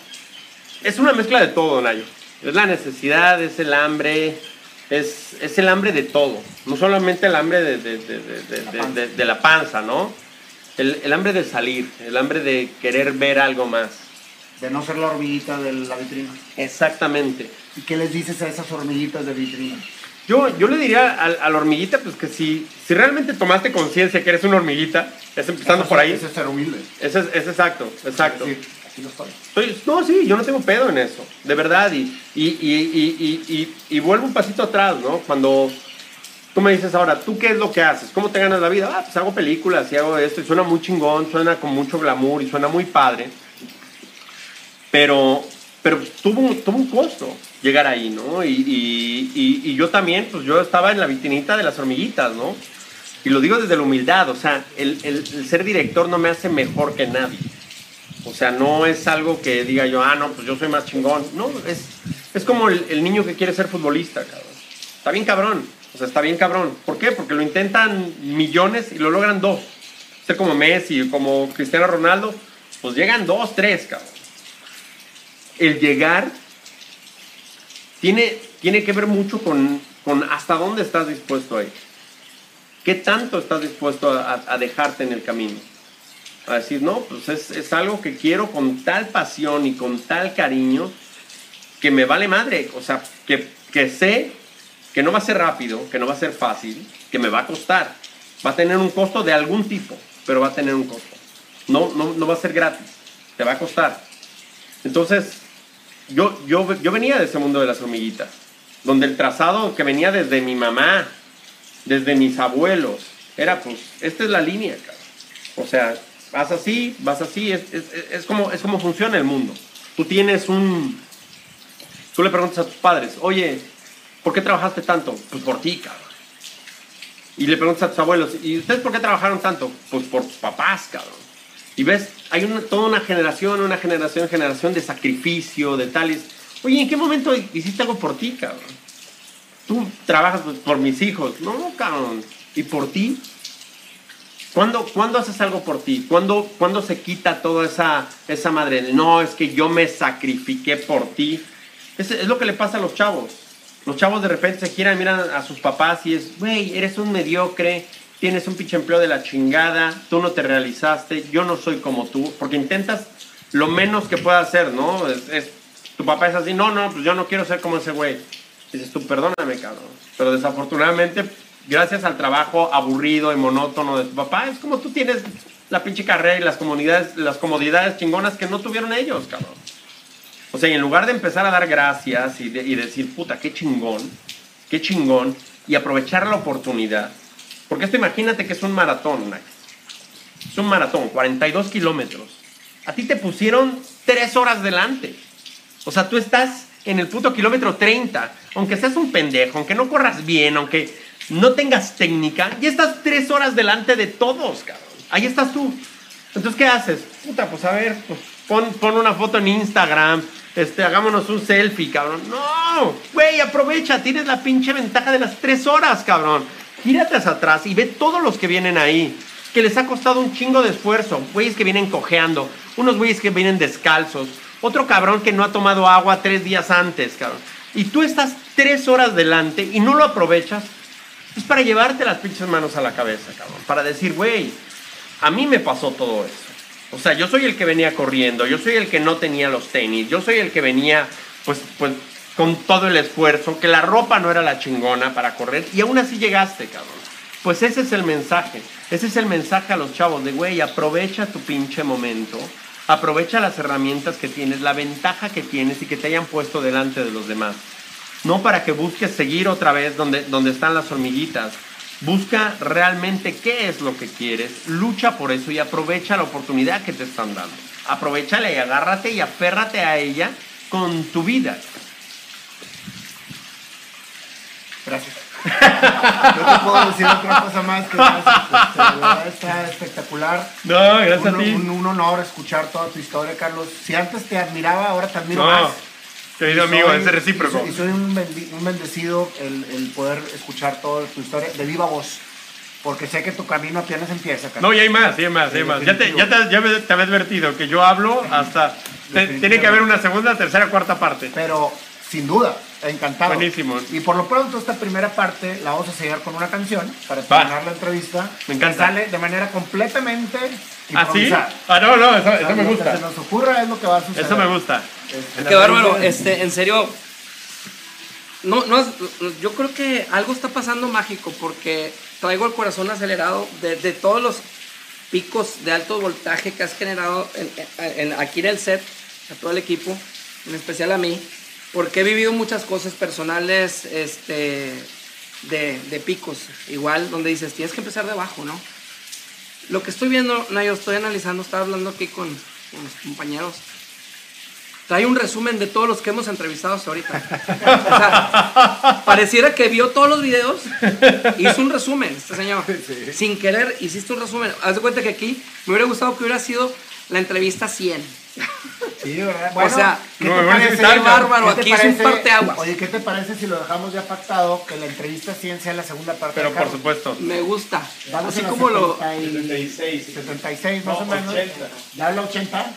Es una mezcla de todo, Nayo. Es la necesidad, es el hambre, es, es el hambre de todo. No solamente el hambre de, de- de- de- de- La panza. ¿no? El, el hambre de salir, el hambre de querer ver algo más. De no ser la hormiguita de la vitrina. Exactamente. ¿Y qué les dices a esas hormiguitas de vitrina? Yo, yo le diría al- a, la hormiguita, pues que si, si realmente tomaste conciencia que eres una hormiguita, es empezando Eso por es- ahí. Eso es ser humilde. Ese es, es exacto, exacto. Sí, lo estoy. No, sí, yo no tengo pedo en eso, de verdad. Y, y, y, y, y, y- y vuelvo un pasito atrás, ¿no? Cuando tú me dices ahora, ¿tú qué es lo que haces? ¿Cómo te ganas la vida? Ah, pues hago películas y hago esto, y suena muy chingón, suena con mucho glamour y suena muy padre. Pero, pero tuvo, tuvo un costo llegar ahí, ¿no? Y, y, y, y yo también, pues yo estaba en la vitrinita de las hormiguitas, ¿no? Y lo digo desde la humildad, o sea, el- el ser director no me hace mejor que nadie. O sea, no es algo que diga yo, ah, no, pues yo soy más chingón. No, es, es como el, niño que quiere ser futbolista, cabrón. Está bien cabrón. O sea, está bien cabrón. ¿Por qué? Porque lo intentan millones y lo logran dos. Ser como Messi, como Cristiano Ronaldo, pues llegan dos, tres, cabrón. El llegar tiene, tiene que ver mucho con, con hasta dónde estás dispuesto a ir. ¿Qué tanto estás dispuesto a dejarte en el camino? A decir, no, pues es, es algo que quiero con tal pasión y con tal cariño que me vale madre. O sea, que, que sé que no va a ser rápido, que no va a ser fácil, que me va a costar. Va a tener un costo de algún tipo, pero va a tener un costo. No, no, no va a ser gratis, te va a costar. Entonces, yo, yo, yo venía de ese mundo de las hormiguitas, donde el trazado que venía desde mi mamá, desde mis abuelos, era pues, esta es la línea. O sea, vas así, vas así, es, es, es- es como, es como funciona el mundo. Tú tienes un... Tú le preguntas a tus padres, oye, ¿por qué trabajaste tanto? Pues por ti, cabrón. Y le preguntas a tus abuelos, ¿y ustedes por qué trabajaron tanto? Pues por tus papás, cabrón. Y ves, hay una, toda una generación, una generación, generación de sacrificio, de tales. Oye, ¿en qué momento hiciste algo por ti, cabrón? Tú trabajas pues, por mis hijos. No, cabrón. ¿Y por ti? ¿Cuándo, cuándo haces algo por ti? ¿Cuándo, cuándo se quita toda esa, esa madre? No, es que yo me sacrifiqué por ti. Es, es lo que le pasa a los chavos. Los chavos de repente se giran, miran a sus papás y es, güey, eres un mediocre, tienes un pinche empleo de la chingada, tú no te realizaste, yo no soy como tú, porque intentas lo menos que puedas hacer, ¿no? Es, es- tu papá es así, no, no, pues yo no quiero ser como ese güey. Dices tú, perdóname, cabrón. Pero desafortunadamente, gracias al trabajo aburrido y monótono de tu papá, es como tú tienes la pinche carrera y las comodidades, las comodidades chingonas que no tuvieron ellos, cabrón. O sea, en lugar de empezar a dar gracias y, de- decir, puta, qué chingón, qué chingón, y aprovechar la oportunidad. Porque esto imagínate que es un maratón, Nax. Es un maratón, 42 kilómetros. A ti te pusieron tres horas delante. O sea, tú estás en el puto kilómetro 30. Aunque seas un pendejo, aunque no corras bien, aunque no tengas técnica, ya estás tres horas delante de todos, cabrón. Ahí estás tú. Entonces, ¿qué haces? Puta, pues a ver, pues pon, pon una foto en Instagram, este, hagámonos un selfie, cabrón. No, güey, aprovecha, tienes la pinche ventaja de las tres horas, cabrón. Gírate hacia atrás y ve todos los que vienen ahí, que les ha costado un chingo de esfuerzo. Güeyes que vienen cojeando, unos güeyes que vienen descalzos, otro cabrón que no ha tomado agua tres días antes, cabrón. Y tú estás tres horas delante y no lo aprovechas, es para llevarte las pinches manos a la cabeza, cabrón. Para decir, güey, a mí me pasó todo eso. O sea, yo soy el que venía corriendo, yo soy el que no tenía los tenis, yo soy el que venía, pues, pues, con todo el esfuerzo, que la ropa no era la chingona para correr y aún así llegaste, cabrón. Pues ese es el mensaje, ese es el mensaje a los chavos de, güey, aprovecha tu pinche momento, aprovecha las herramientas que tienes, la ventaja que tienes y que te hayan puesto delante de los demás. No para que busques seguir otra vez donde, donde están las hormiguitas, Busca realmente qué es lo que quieres, lucha por eso y aprovecha la oportunidad que te están dando. Aprovechala y agárrate y aférrate a ella con tu vida. Gracias. No te puedo decir otra cosa más que gracias. Este, está espectacular. No, gracias un, a ti. Un, un honor escuchar toda tu historia, Carlos. Si antes te admiraba, ahora te admiro No, más. Querido amigo, soy- es recíproco. Y soy, un, bendecido el, el poder escuchar toda tu historia de viva voz. Porque sé que tu camino apenas empieza. No, y hay más, y hay más, y hay más. Ya te, ya te, ya me- te había advertido que yo hablo hasta... te- tiene que haber una segunda, tercera, cuarta parte. Pero sin duda, encantado. Buenísimo. Y por lo pronto esta primera parte la vamos a sellar con una canción para Va. terminar la entrevista. Me encanta. Que sale de manera completamente ¿Ah, sí? improvisada. Ah, no, no, eso, eso me lo que gusta. se nos ocurra es lo que va a suceder. Eso me gusta. Este, Qué bárbaro, este, en serio. No, no, es- yo creo que algo está pasando mágico porque traigo el corazón acelerado de, de todos los picos de alto voltaje que has generado en- en- en- aquí en el set, a todo el equipo, en especial a mí, porque he vivido muchas cosas personales este, de, de picos, igual, donde dices, tienes que empezar de abajo, ¿no? Lo que estoy viendo, no, yo estoy analizando, estaba hablando aquí con, con los compañeros. Trae un resumen de todos los que hemos entrevistado hasta ahorita. O sea, pareciera que vio todos los videos, hizo un resumen, este señor. Sin querer, hiciste un resumen. Haz de cuenta que aquí me hubiera gustado que hubiera sido la entrevista 100. Sí, ¿verdad? Bueno, sea, ¿qué no, te parece parece? bárbaro, ¿Qué te aquí es un parece? parteaguas. Oye, ¿qué te parece si lo dejamos ya pactado que la entrevista 100 sea la segunda parte? Pero por supuesto. Me gusta. Vamos Así como lo, 76, 76 más No, o menos. 80. ¿Ya la 80?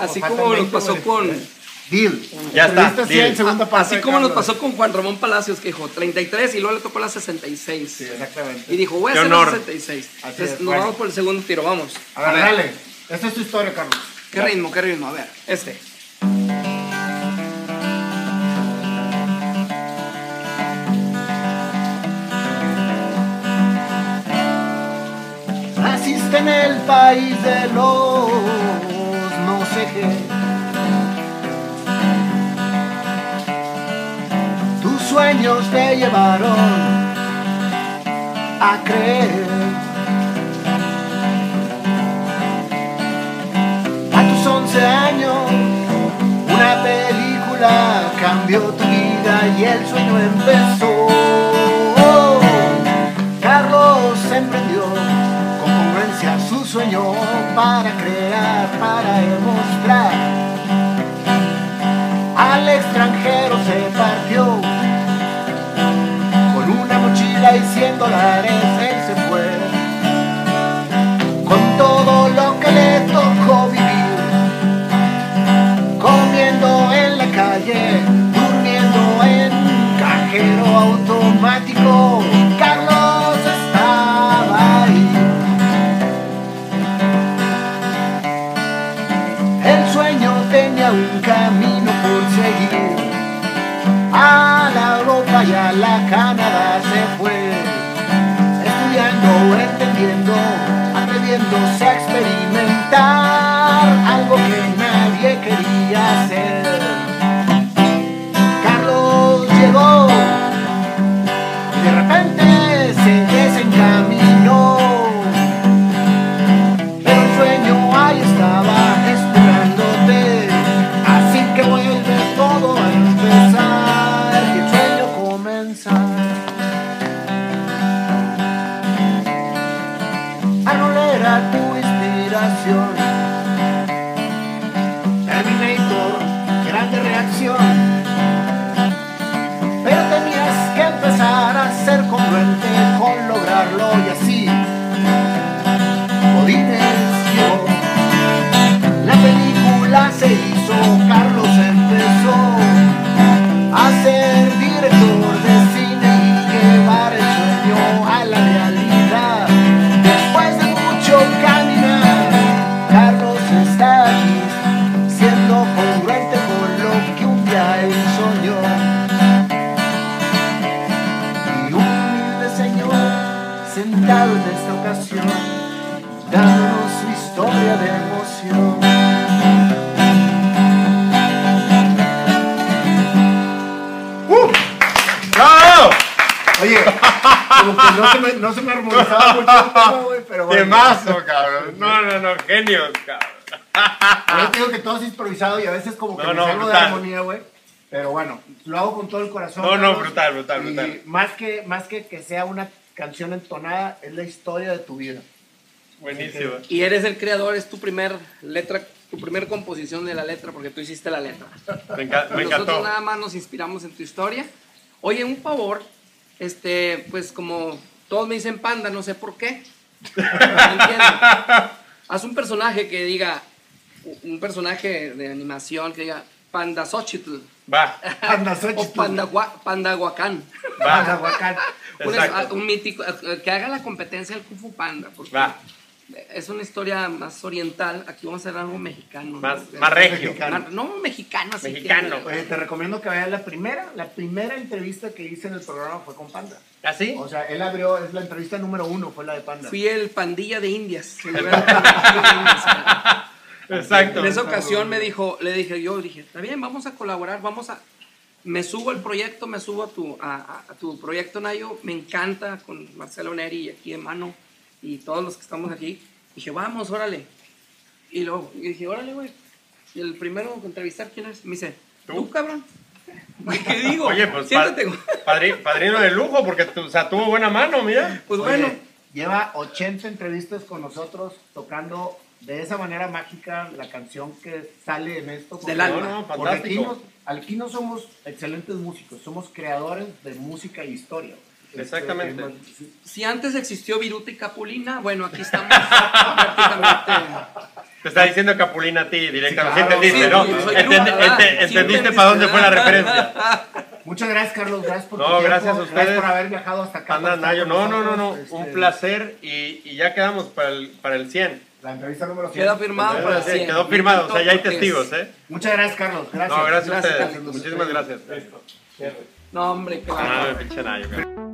así faltan como nos 20, pasó con... Deal. Ya está, Entrevista 100, deal. segunda parte. Así como nos pasó con Juan Ramón Palacios, que dijo 33 y luego le tocó la 66. Sí, exactamente. Y dijo, voy a Qué hacer la honor. 66. Así Entonces, es, nos bueno. vamos por el segundo tiro, vamos. A ver, dale. Esta es tu historia, Carlos. ¿Qué ritmo, qué ritmo? A ver, este. Naciste en el país de los no sé qué. Tus sueños te llevaron a creer. 15 años, una película cambió tu vida y el sueño empezó. Carlos emprendió con congruencia su sueño para crear, para demostrar. Al extranjero se partió con una mochila y 100 dólares. Calle, durmiendo en cajero automático. Carlos estaba ahí. El sueño tenía un camino por seguir. A la Europa y a la Canadá se fue. Estudiando, entendiendo, brutal, brutal, y brutal. Más que, más que que sea una canción entonada, es la historia de tu vida. Buenísimo. Y eres el creador, es tu primer letra, tu primer composición de la letra, porque tú hiciste la letra. Me, enca- me Nosotros encantó. nada más nos inspiramos en tu historia. Oye, un favor, este, pues como todos me dicen panda, no sé por qué. No entiendo. Haz un personaje que diga, un personaje de animación que diga Panda Xochitl Va, Panda o Xochitl. Panda, Gua- Panda Huacán. Panda Huacán. Un, mítico, eh, que haga la competencia del Kung Fu Panda. Porque va. Es una historia más oriental. Aquí vamos a hacer algo mexicano. Más, ¿no? más regio. Mexicano. No, mexicano, así que- Mexicano. Oye, te recomiendo que veas la primera, la primera entrevista que hice en el programa fue con Panda. ¿Así? O sea, él abrió, es la entrevista número uno, fue la de Panda. Fui el pandilla de indias. el pandilla de indias. Exacto. En esa ocasión me dijo, le dije, yo dije, está bien, vamos a colaborar, vamos a... Me subo al proyecto, me subo a tu, a, tu proyecto, Nayo, me encanta con Marcelo Neri y aquí en mano y todos los que estamos aquí. Dije, vamos, órale. Y luego y dije, órale, güey. Y el primero que entrevistar, ¿quién es? Me dice, ¿Tú? ¿tú, cabrón? ¿Qué digo? Oye, pues Siéntate. pa- padri- padrino de lujo, porque tu- o sea, tuvo buena mano, mira. Pues Oye, bueno, Lleva 80 entrevistas con nosotros tocando de esa manera mágica la canción que sale en esto. Del alma. No, no, aquí, nos- aquí no somos excelentes músicos, somos creadores de música e historia. Exactamente. Este, si antes existió Viruta y Capulina, bueno, aquí estamos prácticamente... Te está diciendo Capulina a ti directamente. Sí, claro. Sí, entendiste, Sí, ¿no? entendiste para dónde fue la referencia. Muchas gracias, Carlos. Gracias por No, tu tiempo. gracias a ustedes. por haber viajado hasta acá. Anda, No, no, no, no. Un Este, placer y, y ya quedamos para el, para el 100. La entrevista número 100. Queda firmado para Sí, 100. quedó firmado, o sea, ya hay testigos, ¿eh? Muchas gracias, Carlos. Gracias. No, gracias a Gracias, ustedes. Carlos. Muchísimas gracias. No, hombre, claro. Ah, pinche Nayo.